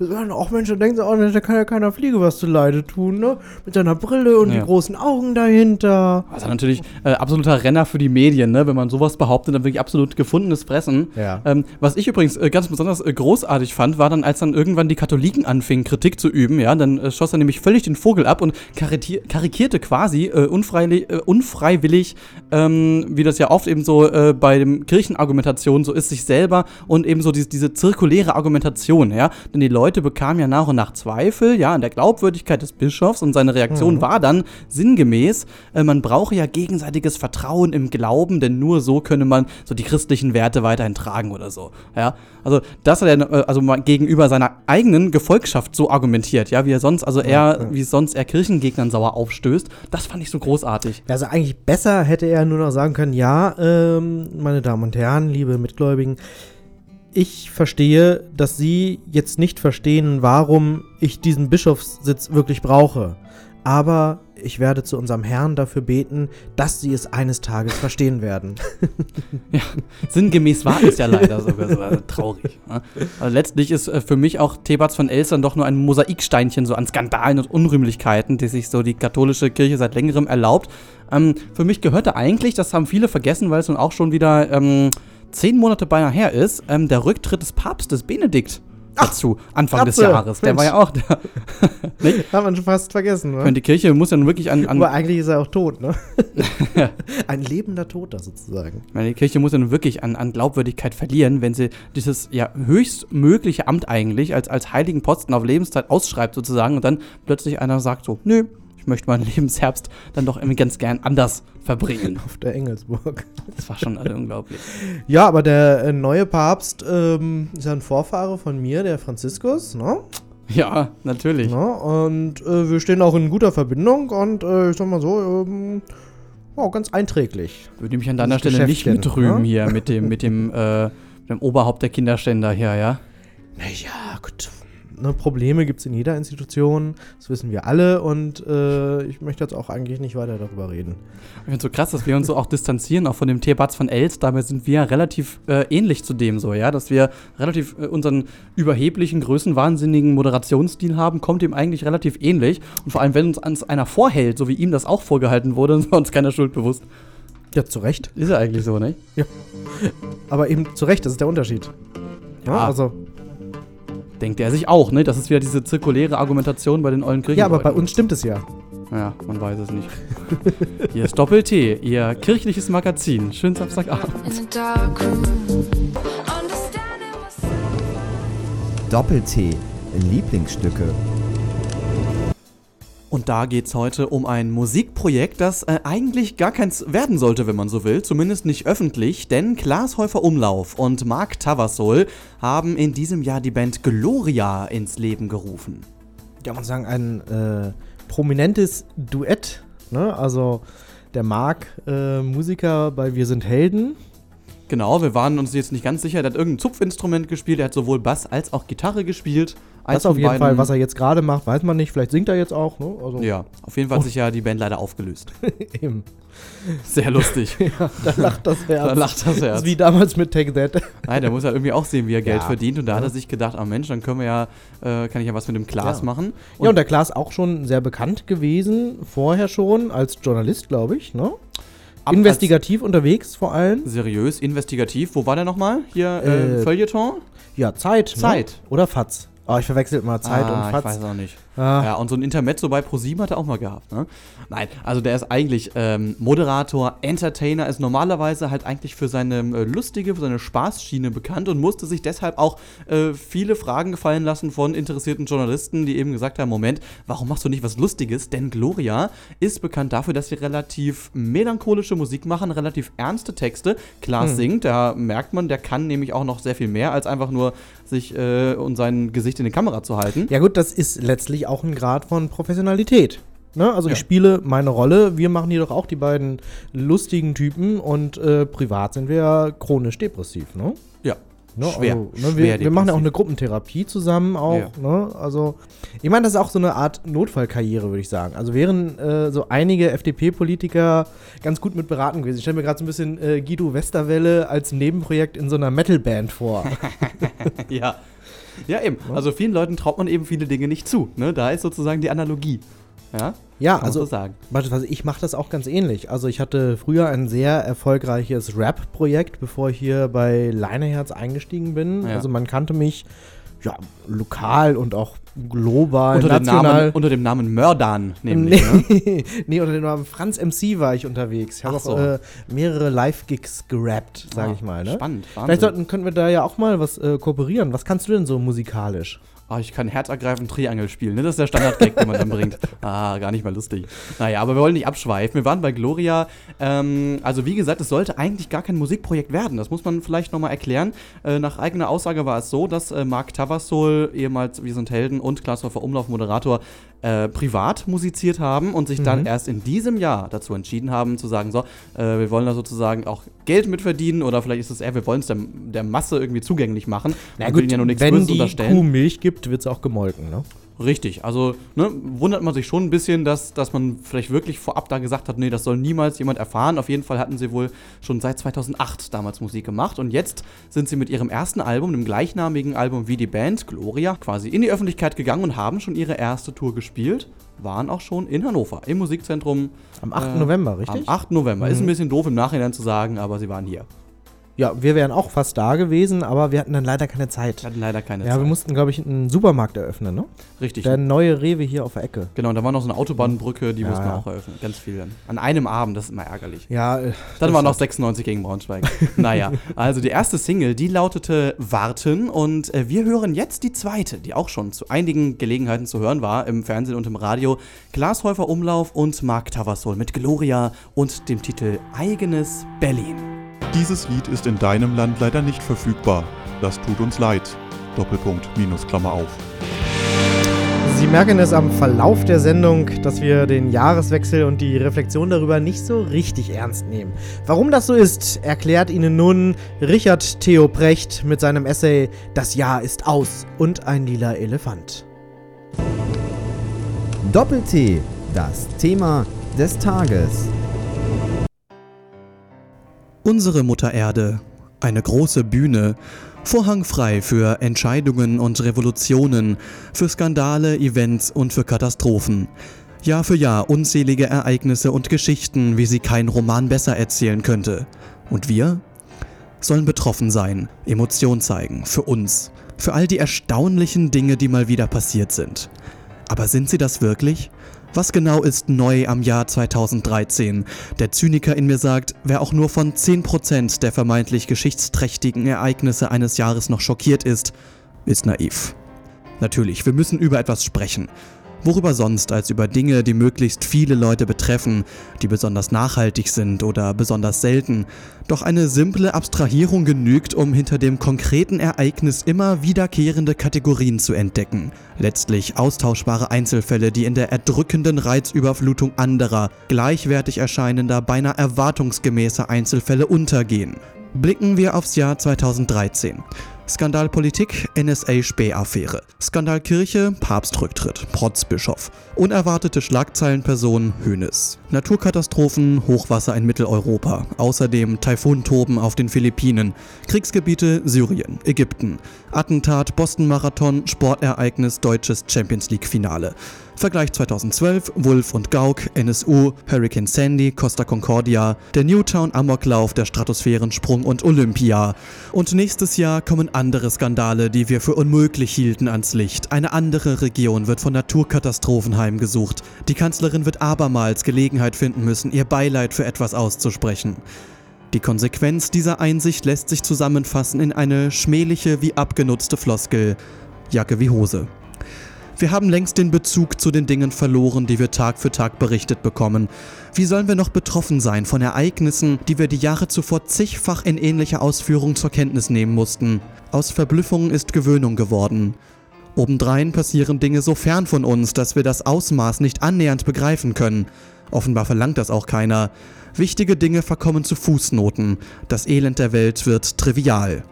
auch Menschen denken so, oh, da kann ja keiner Fliege was zu Leide tun, ne? Mit seiner Brille und Ja. die großen Augen dahinter. Also natürlich äh, absoluter Renner für die Medien, ne? wenn man sowas behauptet, dann wirklich absolut gefundenes Fressen. Ja. Ähm, was ich übrigens äh, ganz besonders äh, großartig fand, war dann, als dann irgendwann die Katholiken anfingen, Kritik zu üben, ja, dann äh, schoss er nämlich völlig den Vogel ab und karikierte quasi äh, unfreiwillig, äh, unfreiwillig ähm, wie das ja oft eben so bei dem Kirchenargumentation so ist, sich selber und eben so diese, diese zirkuläre Argumentation, ja. Denn die Leute bekamen ja nach und nach Zweifel, ja, an der Glaubwürdigkeit des Bischofs und seine Reaktion Mhm. war dann sinngemäß, äh, man brauche ja gegenseitiges Vertrauen im Glauben, denn nur so könne man so die christlichen Werte weiterhin tragen oder so, ja. Also, dass er dann, äh, also gegenüber seiner eigenen Gefolgschaft so argumentiert, ja, wie er sonst, also er, ja. wie sonst er Kirchengegnern sauer aufstößt, das fand ich so großartig. Also eigentlich besser hätte er nur noch sagen können, ja, ähm, meine Damen und Herren, liebe Mitgläubigen, ich verstehe, dass Sie jetzt nicht verstehen, warum ich diesen Bischofssitz wirklich brauche. Aber ich werde zu unserem Herrn dafür beten, dass Sie es eines Tages verstehen werden. Ja, sinngemäß war es ja leider sogar so also traurig. Ne? Also letztlich ist äh, für mich auch Thebats von Elstern doch nur ein Mosaiksteinchen so an Skandalen und Unrühmlichkeiten, die sich so die katholische Kirche seit längerem erlaubt. Ähm, für mich gehörte eigentlich, das haben viele vergessen, weil es nun auch schon wieder ähm, zehn Monate beinahe her ist, ähm, der Rücktritt des Papstes Benedikt dazu, Anfang des Atze, Jahres. Der Mensch. war ja auch da. Hat man schon fast vergessen, ne? meine, die Kirche muss ja nun wirklich an, an Aber eigentlich ist er auch tot, ne? Ein lebender Toter sozusagen. Meine, die Kirche muss ja nun wirklich an, an Glaubwürdigkeit verlieren, wenn sie dieses ja höchstmögliche Amt eigentlich als, als heiligen Posten auf Lebenszeit ausschreibt sozusagen und dann plötzlich einer sagt so, nö, ich möchte meinen Lebensherbst dann doch irgendwie ganz gern anders verbringen. Auf der Engelsburg. Das war schon alle unglaublich. Ja, aber der äh, neue Papst ähm, ist ja ein Vorfahre von mir, der Franziskus, ne? Ja, natürlich. Ja, und äh, wir stehen auch in guter Verbindung und äh, ich sag mal so, ähm, ja, ganz einträglich. Würde mich an deiner Stelle nicht mitrühmen ne? hier mit dem, mit dem, äh, dem Oberhaupt der Kinderständer hier, ja? Naja, gut. Ne, Probleme gibt es in jeder Institution, das wissen wir alle und äh, ich möchte jetzt auch eigentlich nicht weiter darüber reden. Ich finde es so krass, dass wir uns so auch distanzieren, auch von dem Thebats von Els. Dabei sind wir relativ äh, ähnlich zu dem so, ja. Dass wir relativ äh, unseren überheblichen, größenwahnsinnigen Moderationsstil haben, kommt ihm eigentlich relativ ähnlich. Und vor allem, wenn uns ans einer vorhält, so wie ihm das auch vorgehalten wurde, sind wir uns keiner Schuld bewusst. Ja, zu Recht. Ist er eigentlich so, ne? Ja. Aber eben zu Recht, das ist der Unterschied. Ja, also. Denkt er sich auch, ne? Das ist wieder diese zirkuläre Argumentation bei den ollen Kirchen. Ja, aber bei uns stimmt es ja. Ja, man weiß es nicht. Hier ist Doppel-T, Ihr kirchliches Magazin. Schönen Samstagabend. Doppel-T, Lieblingsstücke. Und da geht's heute um ein Musikprojekt, das äh, eigentlich gar keins werden sollte, wenn man so will, zumindest nicht öffentlich, denn Klaas Häufer Umlauf und Marc Tavassol haben in diesem Jahr die Band Gloria ins Leben gerufen. Ja, man sagen, ein äh, prominentes Duett. Ne? Also der Marc, äh, Musiker bei Wir sind Helden. Genau, wir waren uns jetzt nicht ganz sicher, der hat irgendein Zupfinstrument gespielt, er hat sowohl Bass als auch Gitarre gespielt. Eins Das auf jeden Fall, was er jetzt gerade macht, weiß man nicht. Vielleicht singt er jetzt auch. Ne? Also, Ja, auf jeden Fall hat sich ja die Band leider aufgelöst. Eben. Sehr lustig. ja, da lacht das Herz. Da lacht das Das Herz. ist wie damals mit Take That. Nein, der muss ja irgendwie auch sehen, wie er Geld Ja. verdient. Und da hat Ja. er sich gedacht, ah Mensch, dann können wir ja, äh, kann ich ja was mit dem Ja. machen. ja, und der Klaas auch schon sehr bekannt gewesen, vorher schon, als Journalist, glaube ich. Ne? Ab- Investigativ unterwegs vor allem. seriös, investigativ. Wo war der nochmal? Hier, äh, Äh, Feuilleton? Ja, Zeit. Zeit. Ne? Oder Fatz. Oh, ich verwechsel immer Zeit ah, und Fatz. Ich weiß auch nicht. Ah. Ja, und so ein Intermezzo bei ProSieben hat er auch mal gehabt, ne? Nein, also der ist eigentlich ähm, Moderator, Entertainer, ist normalerweise halt eigentlich für seine äh, lustige, für seine Spaßschiene bekannt und musste sich deshalb auch äh, viele Fragen gefallen lassen von interessierten Journalisten, die eben gesagt haben, Moment, warum machst du nicht was Lustiges? Denn Gloria ist bekannt dafür, dass sie relativ melancholische Musik machen, relativ ernste Texte. Klar Hm. singt, da merkt man, der kann nämlich auch noch sehr viel mehr, als einfach nur sich äh, und sein Gesicht in die Kamera zu halten. Ja gut, das ist letztlich auch ein Grad von Professionalität. Ne? Also Ja. ich spiele meine Rolle, wir machen hier doch auch die beiden lustigen Typen und äh, privat sind wir ja chronisch depressiv, ne? Ja. Ne? Schwer. Also, ne, schwer wir, wir machen ja auch eine Gruppentherapie zusammen auch. Ja. Ne? Also ich meine, das ist auch so eine Art Notfallkarriere, würde ich sagen. Also wären äh, so einige FDP-Politiker ganz gut mit beraten gewesen. Ich stelle mir gerade so ein bisschen äh, Guido Westerwelle als Nebenprojekt in so einer Metalband vor. ja. Ja, eben. Also vielen Leuten traut man eben viele Dinge nicht zu. Ne? Da ist sozusagen die Analogie. Ja, Ja, also so sagen. beispielsweise ich mache das auch ganz ähnlich. Also ich hatte früher ein sehr erfolgreiches Rap-Projekt, bevor ich hier bei Leineherz eingestiegen bin. Ja. Also man kannte mich ja lokal und auch global, Unter dem, national. Namen, unter dem Namen Mördan, nämlich. Ne? nee, nee, unter dem Namen Franz MC war ich unterwegs. Ich habe auch so. äh, mehrere Live-Gigs gerappt, sage Ah, ich mal. Ne? spannend, Vielleicht Wahnsinn. sollten, könnten wir da ja auch mal was äh, kooperieren. Was kannst du denn so musikalisch? Ah, ich kann herzergreifend Triangel spielen. Ne? Das ist der Standard-Gag, den man dann bringt. Ah, gar nicht mal lustig. Naja, aber wir wollen nicht abschweifen. Wir waren bei Gloria. Ähm, also wie gesagt, es sollte eigentlich gar kein Musikprojekt werden. Das muss man vielleicht nochmal erklären. Äh, nach eigener Aussage war es so, dass äh, Marc Tavassol, ehemals Wir sind Helden und Klaashofer Umlauf-Moderator, äh, privat musiziert haben und sich dann Mhm. erst in diesem Jahr dazu entschieden haben, zu sagen, so, äh, wir wollen da sozusagen auch Geld mitverdienen oder vielleicht ist es eher, wir wollen es der, der Masse irgendwie zugänglich machen. Na gut, ja nur nichts wenn die unterstellen. Kuh Milch gibt, wird sie auch gemolken, ne? Richtig, also ne, wundert man sich schon ein bisschen, dass, dass man vielleicht wirklich vorab da gesagt hat, nee, das soll niemals jemand erfahren. Auf jeden Fall hatten sie wohl schon seit 2008 damals Musik gemacht und jetzt sind sie mit ihrem ersten Album, dem gleichnamigen Album wie die Band Gloria, quasi in die Öffentlichkeit gegangen und haben schon ihre erste Tour gespielt. Waren auch schon in Hannover, im Musikzentrum. Am 8. November, richtig? Am 8. November. Ist ein Mhm. bisschen doof im Nachhinein zu sagen, aber sie waren hier. Ja, wir wären auch fast da gewesen, aber wir hatten dann leider keine Zeit. Wir hatten leider keine ja, Zeit. wir mussten, glaube ich, einen Supermarkt eröffnen, ne? Richtig. Der neue Rewe hier auf der Ecke. Genau, und da war noch so eine Autobahnbrücke, die Ja, mussten wir ja. auch eröffnen. Ganz viel dann. An einem Abend, das ist immer ärgerlich. Ja, äh, Dann war noch hat- 96 gegen Braunschweig. naja, also die erste Single, die lautete Warten und äh, wir hören jetzt die zweite, die auch schon zu einigen Gelegenheiten zu hören war, im Fernsehen und im Radio. Glashäufer Umlauf und Mark Tavassol mit Gloria und dem Titel Eigenes Berlin. Dieses Lied ist in deinem Land leider nicht verfügbar. Das tut uns leid. Doppelpunkt, Minus, Klammer auf. Sie merken es am Verlauf der Sendung, dass wir den Jahreswechsel und die Reflexion darüber nicht so richtig ernst nehmen. Warum das so ist, erklärt Ihnen nun Richard Theo Precht mit seinem Essay Das Jahr ist aus und ein lila Elefant. Doppel-T, das Thema des Tages. Unsere Mutter Erde. Eine große Bühne. Vorhangfrei für Entscheidungen und Revolutionen, für Skandale, Events und für Katastrophen. Jahr für Jahr unzählige Ereignisse und Geschichten, wie sie kein Roman besser erzählen könnte. Und wir? Sollen betroffen sein, Emotion zeigen, für uns, für all die erstaunlichen Dinge, die mal wieder passiert sind. Aber sind sie das wirklich? Was genau ist neu am Jahr 2013? Der Zyniker in mir sagt, wer auch nur von 10% der vermeintlich geschichtsträchtigen Ereignisse eines Jahres noch schockiert ist, ist naiv. Natürlich, wir müssen über etwas sprechen. Worüber sonst als über Dinge, die möglichst viele Leute betreffen, die besonders nachhaltig sind oder besonders selten. Doch eine simple Abstrahierung genügt, um hinter dem konkreten Ereignis immer wiederkehrende Kategorien zu entdecken. Letztlich austauschbare Einzelfälle, die in der erdrückenden Reizüberflutung anderer, gleichwertig erscheinender, beinahe erwartungsgemäßer Einzelfälle untergehen. Blicken wir aufs Jahr 2013. Skandalpolitik, NSA-Spähaffäre. Skandal Kirche, Papstrücktritt, Protzbischof. Unerwartete Schlagzeilenperson, Hönes. Naturkatastrophen, Hochwasser in Mitteleuropa. Außerdem Taifuntoben auf den Philippinen. Kriegsgebiete, Syrien, Ägypten. Attentat, Boston-Marathon, Sportereignis, deutsches Champions League-Finale. Vergleich 2012, Wolf und Gauk, NSU, Hurricane Sandy, Costa Concordia, der Newtown Amoklauf, der Stratosphärensprung und Olympia. Und nächstes Jahr kommen andere Skandale, die wir für unmöglich hielten, ans Licht. Eine andere Region wird von Naturkatastrophen heimgesucht. Die Kanzlerin wird abermals Gelegenheit finden müssen, ihr Beileid für etwas auszusprechen. Die Konsequenz dieser Einsicht lässt sich zusammenfassen in eine schmähliche wie abgenutzte Floskel. Jacke wie Hose. Wir haben längst den Bezug zu den Dingen verloren, die wir Tag für Tag berichtet bekommen. Wie sollen wir noch betroffen sein von Ereignissen, die wir die Jahre zuvor zigfach in ähnlicher Ausführung zur Kenntnis nehmen mussten? Aus Verblüffung ist Gewöhnung geworden. Obendrein passieren Dinge so fern von uns, dass wir das Ausmaß nicht annähernd begreifen können. Offenbar verlangt das auch keiner. Wichtige Dinge verkommen zu Fußnoten. Das Elend der Welt wird trivial.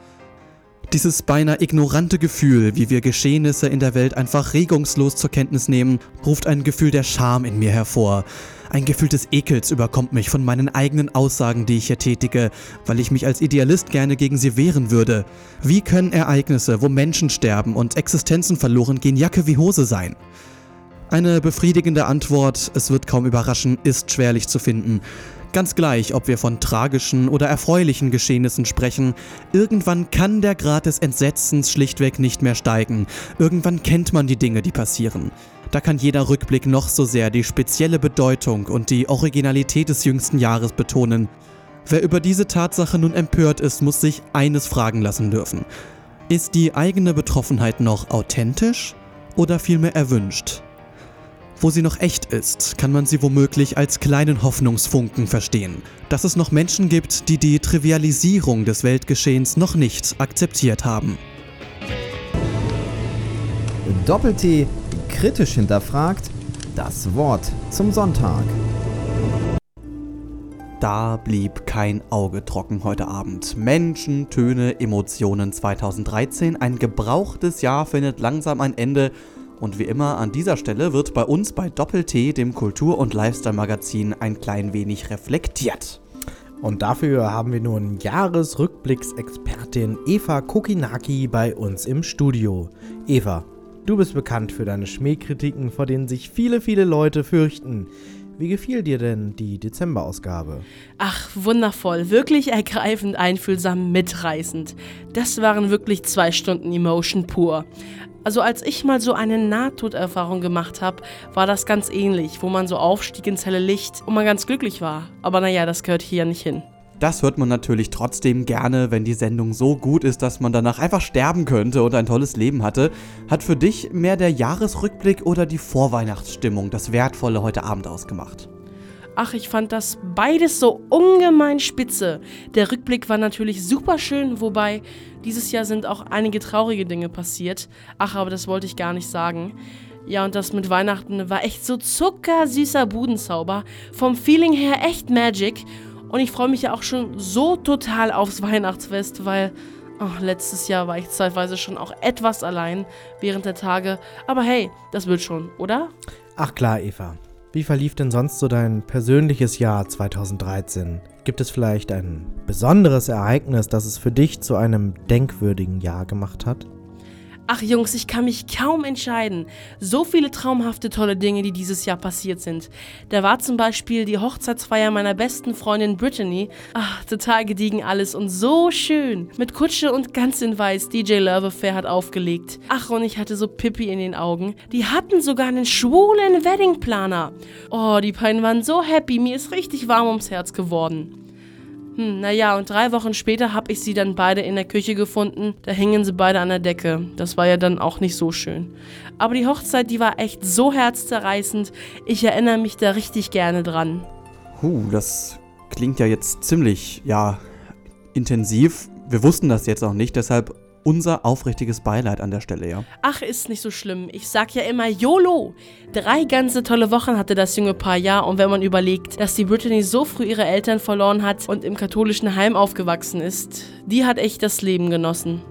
Dieses beinahe ignorante Gefühl, wie wir Geschehnisse in der Welt einfach regungslos zur Kenntnis nehmen, ruft ein Gefühl der Scham in mir hervor. Ein Gefühl des Ekels überkommt mich von meinen eigenen Aussagen, die ich hier tätige, weil ich mich als Idealist gerne gegen sie wehren würde. Wie können Ereignisse, wo Menschen sterben und Existenzen verloren gehen, Jacke wie Hose sein? Eine befriedigende Antwort, es wird kaum überraschen, ist schwerlich zu finden. Ganz gleich, ob wir von tragischen oder erfreulichen Geschehnissen sprechen, irgendwann kann der Grad des Entsetzens schlichtweg nicht mehr steigen. Irgendwann kennt man die Dinge, die passieren. Da kann jeder Rückblick noch so sehr die spezielle Bedeutung und die Originalität des jüngsten Jahres betonen. Wer über diese Tatsache nun empört ist, muss sich eines fragen lassen dürfen. Ist die eigene Betroffenheit noch authentisch oder vielmehr erwünscht? Wo sie noch echt ist, kann man sie womöglich als kleinen Hoffnungsfunken verstehen. Dass es noch Menschen gibt, die die Trivialisierung des Weltgeschehens noch nicht akzeptiert haben. Doppel-T kritisch hinterfragt, das Wort zum Sonntag. Da blieb kein Auge trocken heute Abend. Menschen, Töne, Emotionen 2013. Ein gebrauchtes Jahr findet langsam ein Ende und wie immer an dieser Stelle wird bei uns bei Doppel-T, dem Kultur- und Lifestyle-Magazin, ein klein wenig reflektiert. Und dafür haben wir nun Jahresrückblicksexpertin Eva Kokinaki bei uns im Studio. Eva, du bist bekannt für deine Schmähkritiken, vor denen sich viele, viele Leute fürchten. Wie gefiel dir denn die Dezemberausgabe? Ach, wundervoll, wirklich ergreifend, einfühlsam, mitreißend. Das waren wirklich zwei Stunden Emotion pur. Also als ich mal so eine Nahtoderfahrung gemacht habe, war das ganz ähnlich, wo man so aufstieg ins helle Licht und man ganz glücklich war. Aber naja, das gehört hier nicht hin. Das hört man natürlich trotzdem gerne, wenn die Sendung so gut ist, dass man danach einfach sterben könnte und ein tolles Leben hatte. Hat für dich mehr der Jahresrückblick oder die Vorweihnachtsstimmung das Wertvolle heute Abend ausgemacht? Ach, ich fand das beides so ungemein spitze. Der Rückblick war natürlich super schön, wobei dieses Jahr sind auch einige traurige Dinge passiert. Ach, aber das wollte ich gar nicht sagen. Ja, und das mit Weihnachten war echt so zuckersüßer Budenzauber. Vom Feeling her echt Magic. Und ich freue mich ja auch schon so total aufs Weihnachtsfest, weil oh, letztes Jahr war ich zeitweise schon auch etwas allein während der Tage. Aber hey, das wird schon, oder? Ach klar, Eva. Wie verlief denn sonst so dein persönliches Jahr 2013? Gibt es vielleicht ein besonderes Ereignis, das es für dich zu einem denkwürdigen Jahr gemacht hat? Ach Jungs, ich kann mich kaum entscheiden. So viele traumhafte tolle Dinge, die dieses Jahr passiert sind. Da war zum Beispiel die Hochzeitsfeier meiner besten Freundin Brittany. Ach, total gediegen alles und so schön. Mit Kutsche und ganz in weiß. DJ Love Affair hat aufgelegt. Ach, und ich hatte so Pippi in den Augen. Die hatten sogar einen schwulen Weddingplaner. Oh, die beiden waren so happy. Mir ist richtig warm ums Herz geworden. Hm, naja, und drei Wochen später habe ich sie dann beide in der Küche gefunden. Da hingen sie beide an der Decke. Das war ja dann auch nicht so schön. Aber die Hochzeit, die war echt so herzzerreißend. Ich erinnere mich da richtig gerne dran. Huh, das klingt ja jetzt ziemlich, ja, intensiv. Wir wussten das jetzt auch nicht, deshalb unser aufrichtiges Beileid an der Stelle, ja. Ach, ist nicht so schlimm. Ich sag ja immer YOLO. Drei ganze tolle Wochen hatte das junge Paar ja und wenn man überlegt, dass die Brittany so früh ihre Eltern verloren hat und im katholischen Heim aufgewachsen ist, die hat echt das Leben genossen.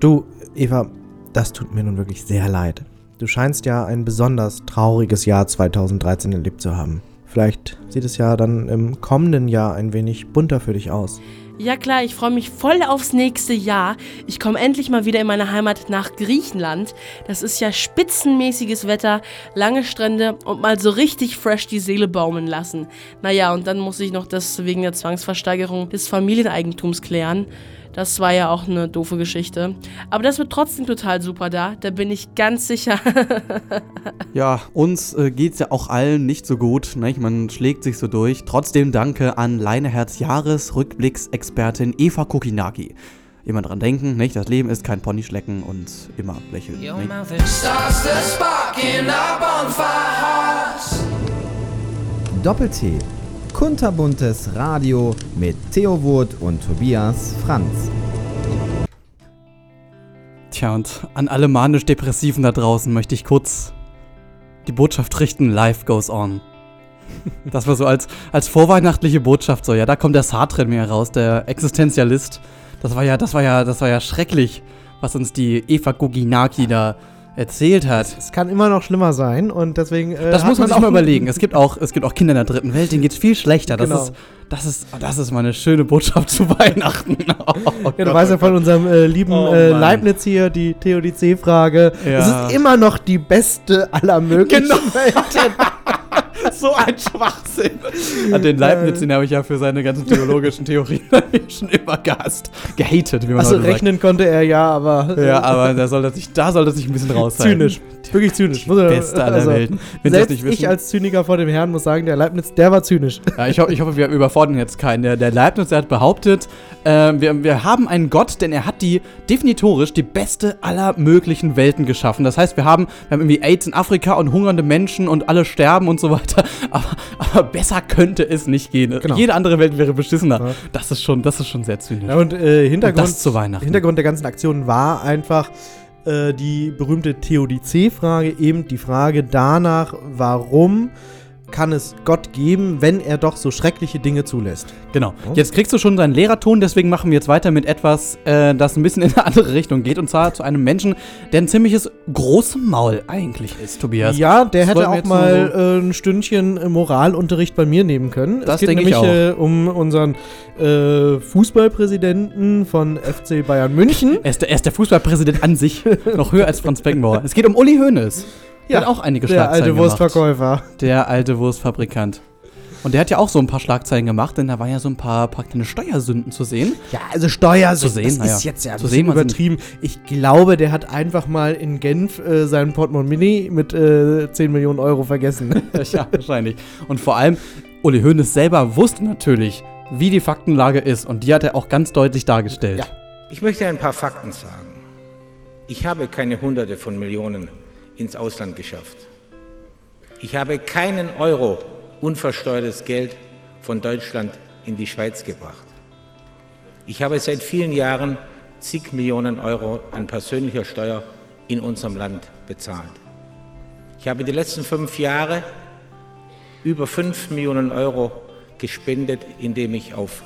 Du, Eva, das tut mir nun wirklich sehr leid. Du scheinst ja ein besonders trauriges Jahr 2013 erlebt zu haben. Vielleicht sieht es ja dann im kommenden Jahr ein wenig bunter für dich aus. Ja klar, ich freue mich voll aufs nächste Jahr. Ich komme endlich mal wieder in meine Heimat nach Griechenland. Das ist ja spitzenmäßiges Wetter, lange Strände und mal so richtig fresh die Seele baumeln lassen. Naja, und dann muss ich noch das wegen der Zwangsversteigerung des Familieneigentums klären. Das war ja auch eine doofe Geschichte. Aber das wird trotzdem total super da, da bin ich ganz sicher. Ja, uns äh, geht's ja auch allen nicht so gut, nicht? man schlägt sich so durch. Trotzdem danke an Leineherz Jahresrückblicksexpertin Eva Kokinaki. Immer dran denken, nicht? Das Leben ist kein Ponyschlecken und immer lächeln. Doppel-T. Kunterbuntes Radio mit Theo Wurt und Tobias Franz. Tja, und an alle manisch-Depressiven da draußen möchte ich kurz die Botschaft richten, life goes on. Das war so als, als vorweihnachtliche Botschaft so, ja, da kommt der Sartre in mir raus, der Existenzialist. Das war ja, das war ja, das war ja schrecklich, was uns die Eva Goginaki da erzählt hat. Es kann immer noch schlimmer sein und deswegen. Äh, Das muss man sich auch mal überlegen. Es gibt auch, es gibt auch Kinder in der dritten Welt, denen geht es viel schlechter. Das, Genau. ist, das, ist, das ist mal eine schöne Botschaft zu Weihnachten. Oh Ja, du weißt ja von unserem äh, lieben Oh, äh. Leibniz hier, die Theodizee-Frage. Ja. Es ist immer noch die beste aller möglichen Genau. So ein Schwachsinn. An den Leibniz, den habe ich ja für seine ganzen theologischen Theorien schon immer gehasst. Gehatet, wie man Also sagt. rechnen konnte er ja, aber. äh, Ja, aber da soll er sich, da soll sich ein bisschen raushalten. Zynisch. Wirklich zynisch. Er- beste aller Welten. Wenn selbst nicht wissen. ich als Zyniker vor dem Herrn muss sagen, der Leibniz, der war zynisch. Ja, ich, ho ich hoffe, wir überfordern jetzt keinen. Der, der Leibniz, der hat behauptet, ähm, wir, wir haben einen Gott, denn er hat die definitorisch die beste aller möglichen Welten geschaffen. Das heißt, wir haben, wir haben irgendwie AIDS in Afrika und hungernde Menschen und alle sterben und so weiter. Aber, aber besser könnte es nicht gehen. Genau. Jede andere Welt wäre beschissener. Das ist schon, das ist schon sehr zynisch. Ja, und äh, Hintergrund, Und das zu Weihnachten. Hintergrund der ganzen Aktion war einfach äh, die berühmte Theodizee-Frage, eben die Frage danach, warum kann es Gott geben, wenn er doch so schreckliche Dinge zulässt. Genau. Jetzt kriegst du schon deinen Lehrerton, deswegen machen wir jetzt weiter mit etwas, äh, das ein bisschen in eine andere Richtung geht. Und zwar zu einem Menschen, der ein ziemliches großes Maul eigentlich ist, Tobias. Ja, der Das hätte auch mal so- äh, ein Stündchen Moralunterricht bei mir nehmen können. Das es geht denke ich nämlich auch. Äh, um unseren äh, Fußballpräsidenten von FC Bayern München. Er ist, der, er ist der Fußballpräsident an sich. noch höher als Franz Beckenbauer. Es geht um Uli Hoeneß. Der Ja, hat auch einige der Schlagzeilen alte gemacht. Wurstverkäufer. Der alte Wurstfabrikant. Und der hat ja auch so ein paar Schlagzeilen gemacht, denn da waren ja so ein paar praktische Steuersünden zu sehen. Ja, also Steuer, Zu sehen, das naja. ist jetzt ja ein Zu sehen, übertrieben. Ich glaube, der hat einfach mal in Genf äh, sein Portemonnaie mit äh, 10 Millionen Euro vergessen. ja, wahrscheinlich. Und vor allem, Uli Hoeneß selber wusste natürlich, wie die Faktenlage ist. Und die hat er auch ganz deutlich dargestellt. Ich möchte ein paar Fakten sagen. Ich habe keine Hunderte von Millionen ins Ausland geschafft. Ich habe keinen Euro unversteuertes Geld von Deutschland in die Schweiz gebracht. Ich habe seit vielen Jahren zig Millionen Euro an persönlicher Steuer in unserem Land bezahlt. Ich habe die letzten fünf Jahre über fünf Millionen Euro gespendet, indem ich auf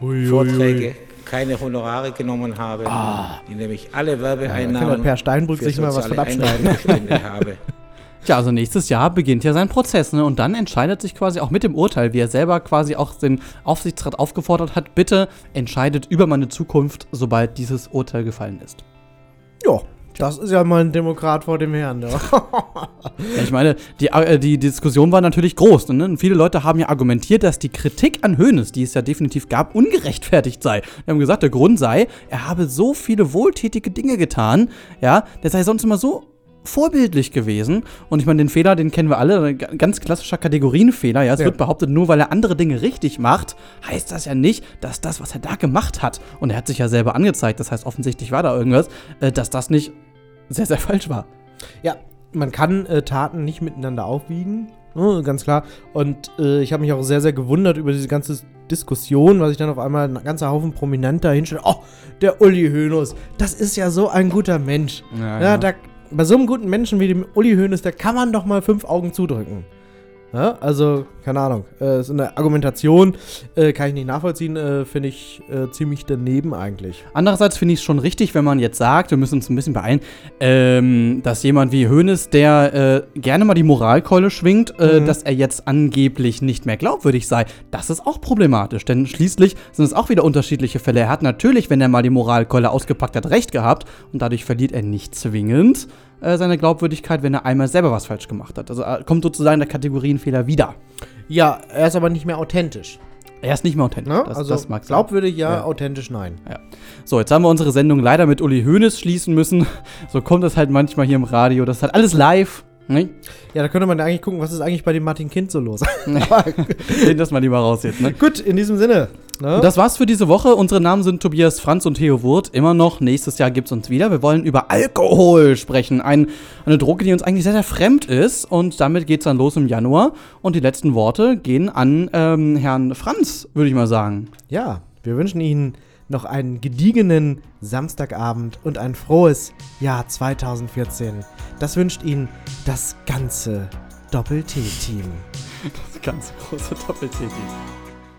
Ui, Vorträge ui. Keine Honorare genommen habe, Ah. indem ich alle Ja, Werbeeinnahmen der Per Steinbrück für sich mal was von abschneiden. Habe. Ja, also nächstes Jahr beginnt ja sein Prozess, ne? Und dann entscheidet sich quasi auch mit dem Urteil, wie er selber quasi auch den Aufsichtsrat aufgefordert hat, bitte entscheidet über meine Zukunft, sobald dieses Urteil gefallen ist. Ja, das ist ja mal ein Demokrat vor dem Herrn. Ne? Ja, ich meine, die, äh, die Diskussion war natürlich groß. Ne? Und viele Leute haben ja argumentiert, dass die Kritik an Hoeneß, die es ja definitiv gab, ungerechtfertigt sei. Wir haben gesagt, der Grund sei, er habe so viele wohltätige Dinge getan, ja, der sei sonst immer so vorbildlich gewesen. Und ich meine, den Fehler, den kennen wir alle, ganz klassischer Kategorienfehler. Ja, es Ja. wird behauptet, nur weil er andere Dinge richtig macht, heißt das ja nicht, dass das, was er da gemacht hat, und er hat sich ja selber angezeigt, das heißt, offensichtlich war da irgendwas, äh, dass das nicht sehr, sehr falsch war. Ja, man kann äh, Taten nicht miteinander aufwiegen, ne, ganz klar. Und äh, ich habe mich auch sehr, sehr gewundert über diese ganze Diskussion, weil sich dann auf einmal ein ganzer Haufen Prominenter hinstellt. Oh, der Uli Hoeneß, das ist ja so ein guter Mensch. Ja, Ja, ja. Da, bei so einem guten Menschen wie dem Uli Hoeneß, da kann man doch mal fünf Augen zudrücken. Ja, also, keine Ahnung. Äh, ist eine Argumentation, äh, kann ich nicht nachvollziehen, äh, finde ich äh, ziemlich daneben eigentlich. Andererseits finde ich es schon richtig, wenn man jetzt sagt, wir müssen uns ein bisschen beeilen, ähm, dass jemand wie Hoeneß, der äh, gerne mal die Moralkeule schwingt, äh, Mhm. dass er jetzt angeblich nicht mehr glaubwürdig sei. Das ist auch problematisch, denn schließlich sind es auch wieder unterschiedliche Fälle. Er hat natürlich, wenn er mal die Moralkeule ausgepackt hat, recht gehabt und dadurch verliert er nicht zwingend äh, seine Glaubwürdigkeit, wenn er einmal selber was falsch gemacht hat. Also er kommt sozusagen der Kategorienfehler wieder. Ja, er ist aber nicht mehr authentisch. Er ist nicht mehr authentisch. Ne? Das, also das mag glaubwürdig ja, Ja. authentisch nein. Ja. So, jetzt haben wir unsere Sendung leider mit Uli Hoeneß schließen müssen. So kommt es halt manchmal hier im Radio. Das ist halt alles live. Ne? Ja, da könnte man eigentlich gucken, was ist eigentlich bei dem Martin Kind so los. Nehmen das mal lieber raus jetzt. Ne? Gut, in diesem Sinne. Ne? Das war's für diese Woche. Unsere Namen sind Tobias Franz und Theo Wurt. Immer noch. Nächstes Jahr gibt's uns wieder. Wir wollen über Alkohol sprechen. Ein, eine Droge, die uns eigentlich sehr, sehr fremd ist. Und damit geht's dann los im Januar. Und die letzten Worte gehen an ähm, Herrn Franz, würde ich mal sagen. Ja, wir wünschen Ihnen noch einen gediegenen Samstagabend und ein frohes Jahr 2014. Das wünscht Ihnen das ganze Doppel-T-Team. Das ganz große Doppel-T-Team.